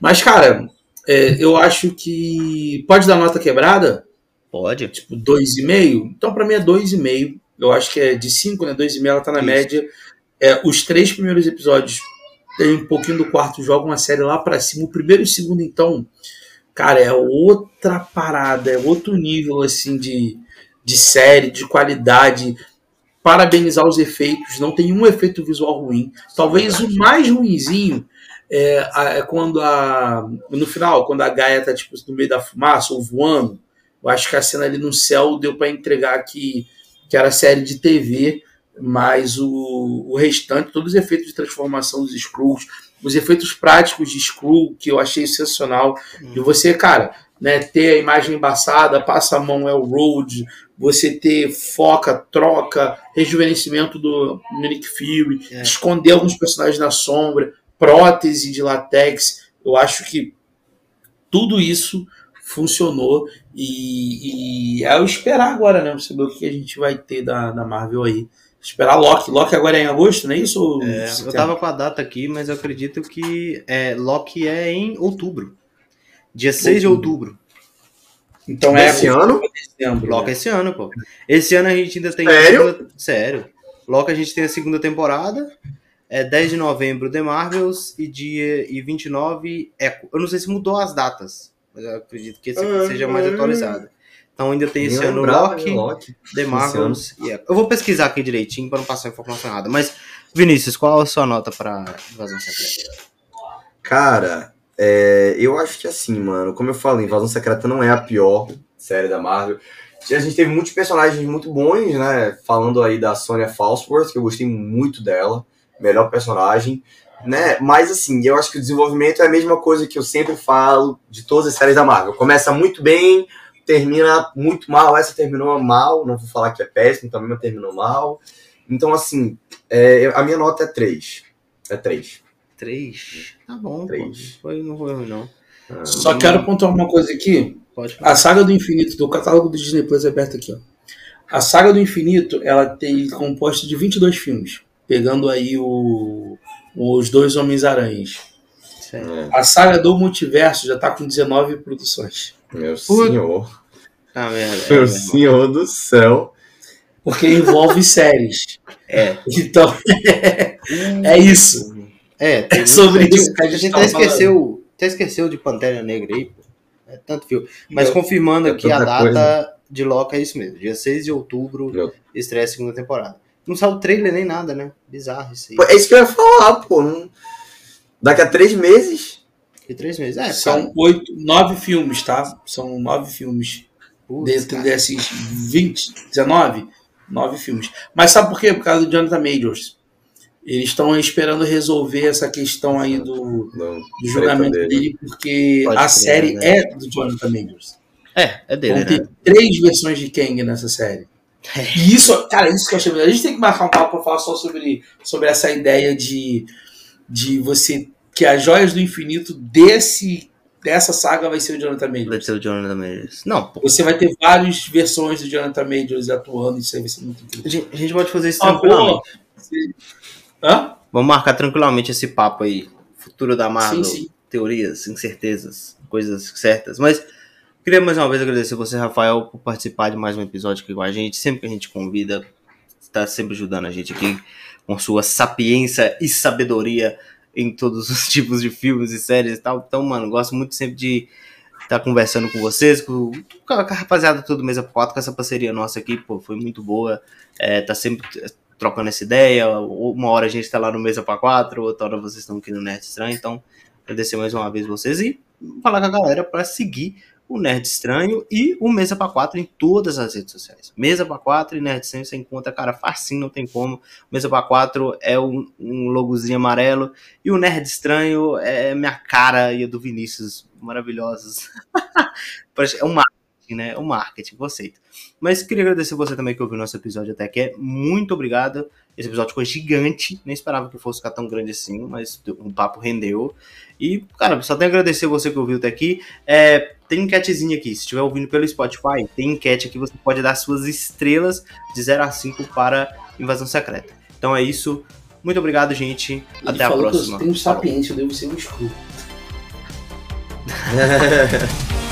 Mas, cara, é, eu acho que. Pode dar nota quebrada? Pode. tipo 2,5. Então, pra mim é 2,5. Eu acho que é de 5, né? 2,5 ela tá na Isso. média. É, os três primeiros episódios tem um pouquinho do quarto, jogam a série lá pra cima. O primeiro e o segundo, então, cara, é outra parada, é outro nível, assim, de, de série, de qualidade. Parabenizar os efeitos, não tem um efeito visual ruim. Talvez o mais ruinzinho é, é quando a. No final, quando a Gaia tá tipo, no meio da fumaça ou voando. Eu acho que a cena ali no céu deu para entregar que, que era série de TV, mas o, o restante, todos os efeitos de transformação dos Skrulls, os efeitos práticos de Skrull, que eu achei sensacional. E você, cara, né, ter a imagem embaçada, passa a mão é o Road, você ter foca, troca, rejuvenescimento do Nick Fury, É. esconder alguns personagens na sombra, prótese de latex. Eu acho que tudo isso funcionou e, e é o esperar agora, né? Pra saber o que a gente vai ter da, da Marvel aí. Esperar Loki. Loki agora é em agosto, não é isso? É, eu tava com a data aqui, mas eu acredito que é, Loki é em outubro. Dia 6 de outubro. Então é Esse ano? dezembro. Loki né? esse ano, pô. Esse ano a gente ainda tem. Sério? a segunda- Sério. Loki a gente tem a segunda temporada. É 10 de novembro The Marvels e dia e 29 Echo. Eu não sei se mudou as datas, mas eu acredito que esse aqui Ah, seja mais ah. atualizado. Então ainda tem esse ano Loki, Loki. The Marvels. e Eu vou pesquisar aqui direitinho para não passar informação errada. Mas, Vinícius, qual a sua nota para Invasão Secreta? Cara, é, eu acho que assim, mano, como eu falei, Invasão Secreta não é a pior série da Marvel. A gente teve muitos personagens muito bons, né? Falando aí da Sonya Falsworth, que eu gostei muito dela, melhor personagem, né? Mas assim, eu acho que o desenvolvimento é a mesma coisa que eu sempre falo de todas as séries da Marvel. Começa muito bem, termina muito mal. Essa terminou mal, não vou falar que é péssimo, também terminou mal. Então, assim, é, a minha nota é 3. É 3. 3? Tá bom, Três. pô. Foi, não foi ruim, não. Ah, Só quero pontuar uma coisa aqui. Pode falar. A saga do infinito, do catálogo do Disney Plus é aberto aqui, ó. A saga do infinito, ela tem composta de 22 filmes, pegando aí o, os dois Homens-Aranhas. É, A saga do multiverso já tá com 19 produções. meu senhor. Ah, merda. É, Meu senhor do céu. Porque envolve séries. É. Então, é isso. É, tem É sobre isso que a A gente até esqueceu, até esqueceu de Pantera Negra aí, pô. É tanto filme. Mas Meu, confirmando é aqui a data de Loki é isso mesmo. Dia 6 de outubro, Meu. estreia a segunda temporada. Não saiu trailer nem nada, né? Bizarro isso aí. Pô, É isso que eu ia falar, pô. não- Daqui a três meses. De três meses. É, São oito, nove filmes, tá? São nove filmes. Putz, Dentro cara. desses 20, 19, nove filmes. Mas sabe por quê? Por causa do Jonathan Majors. Eles estão esperando resolver essa questão aí do, Não, do julgamento dele. dele, porque Pode a crer, série né? é do Jonathan Majors. É, é dele, Vão ter né? três versões de Kang nessa série. E isso, cara, isso que eu achei. A gente tem que marcar um papo pra falar só sobre, sobre essa ideia de, de você. Que as joias do infinito desse, dessa saga vai ser o Jonathan Majors. Vai ser o Jonathan Majors. Não, pô. Você vai ter várias versões do Jonathan Majors atuando, isso aí vai ser muito A incrível. gente, a gente pode fazer isso Ah, tranquilamente. Hã? Vamos marcar tranquilamente esse papo aí. Futuro da Marvel. Sim, sim. Teorias, incertezas, coisas certas. Mas queria mais uma vez agradecer você, Rafael, por participar de mais um episódio aqui com a gente. Sempre que a gente convida, está sempre ajudando a gente aqui com sua sapiência e sabedoria em todos os tipos de filmes e séries e tal. Então, mano, gosto muito sempre de estar conversando com vocês, com, com a rapaziada todo mês a quatro, com essa parceria nossa aqui, pô, foi muito boa. É, tá sempre trocando essa ideia. Uma hora a gente tá lá no Mesa para quatro, outra hora vocês estão aqui no Nerd Estranho. Então, agradecer mais uma vez vocês e falar com a galera para seguir o Nerd Estranho e o Mesa para quatro em todas as redes sociais. Mesa para quatro e Nerd Estranho você encontra, cara, facinho, não tem como. Mesa para quatro é um, um logozinho amarelo e o Nerd Estranho é minha cara e a do Vinícius, maravilhosos. É um marketing, né? Um marketing, conceito. Mas queria agradecer você também que ouviu nosso episódio até aqui. Muito obrigado. Esse episódio ficou gigante. Nem esperava que fosse ficar tão grande assim, mas o papo rendeu. E, cara, só tenho a agradecer você que ouviu até aqui. É, tem enquetezinha aqui. Se estiver ouvindo pelo Spotify, tem enquete aqui. Você pode dar suas estrelas de 0 a 5 para Invasão Secreta. Então é isso. Muito obrigado, gente. Ele Até a falou que próxima. eu tenho sapiência, eu devo ser um escuro.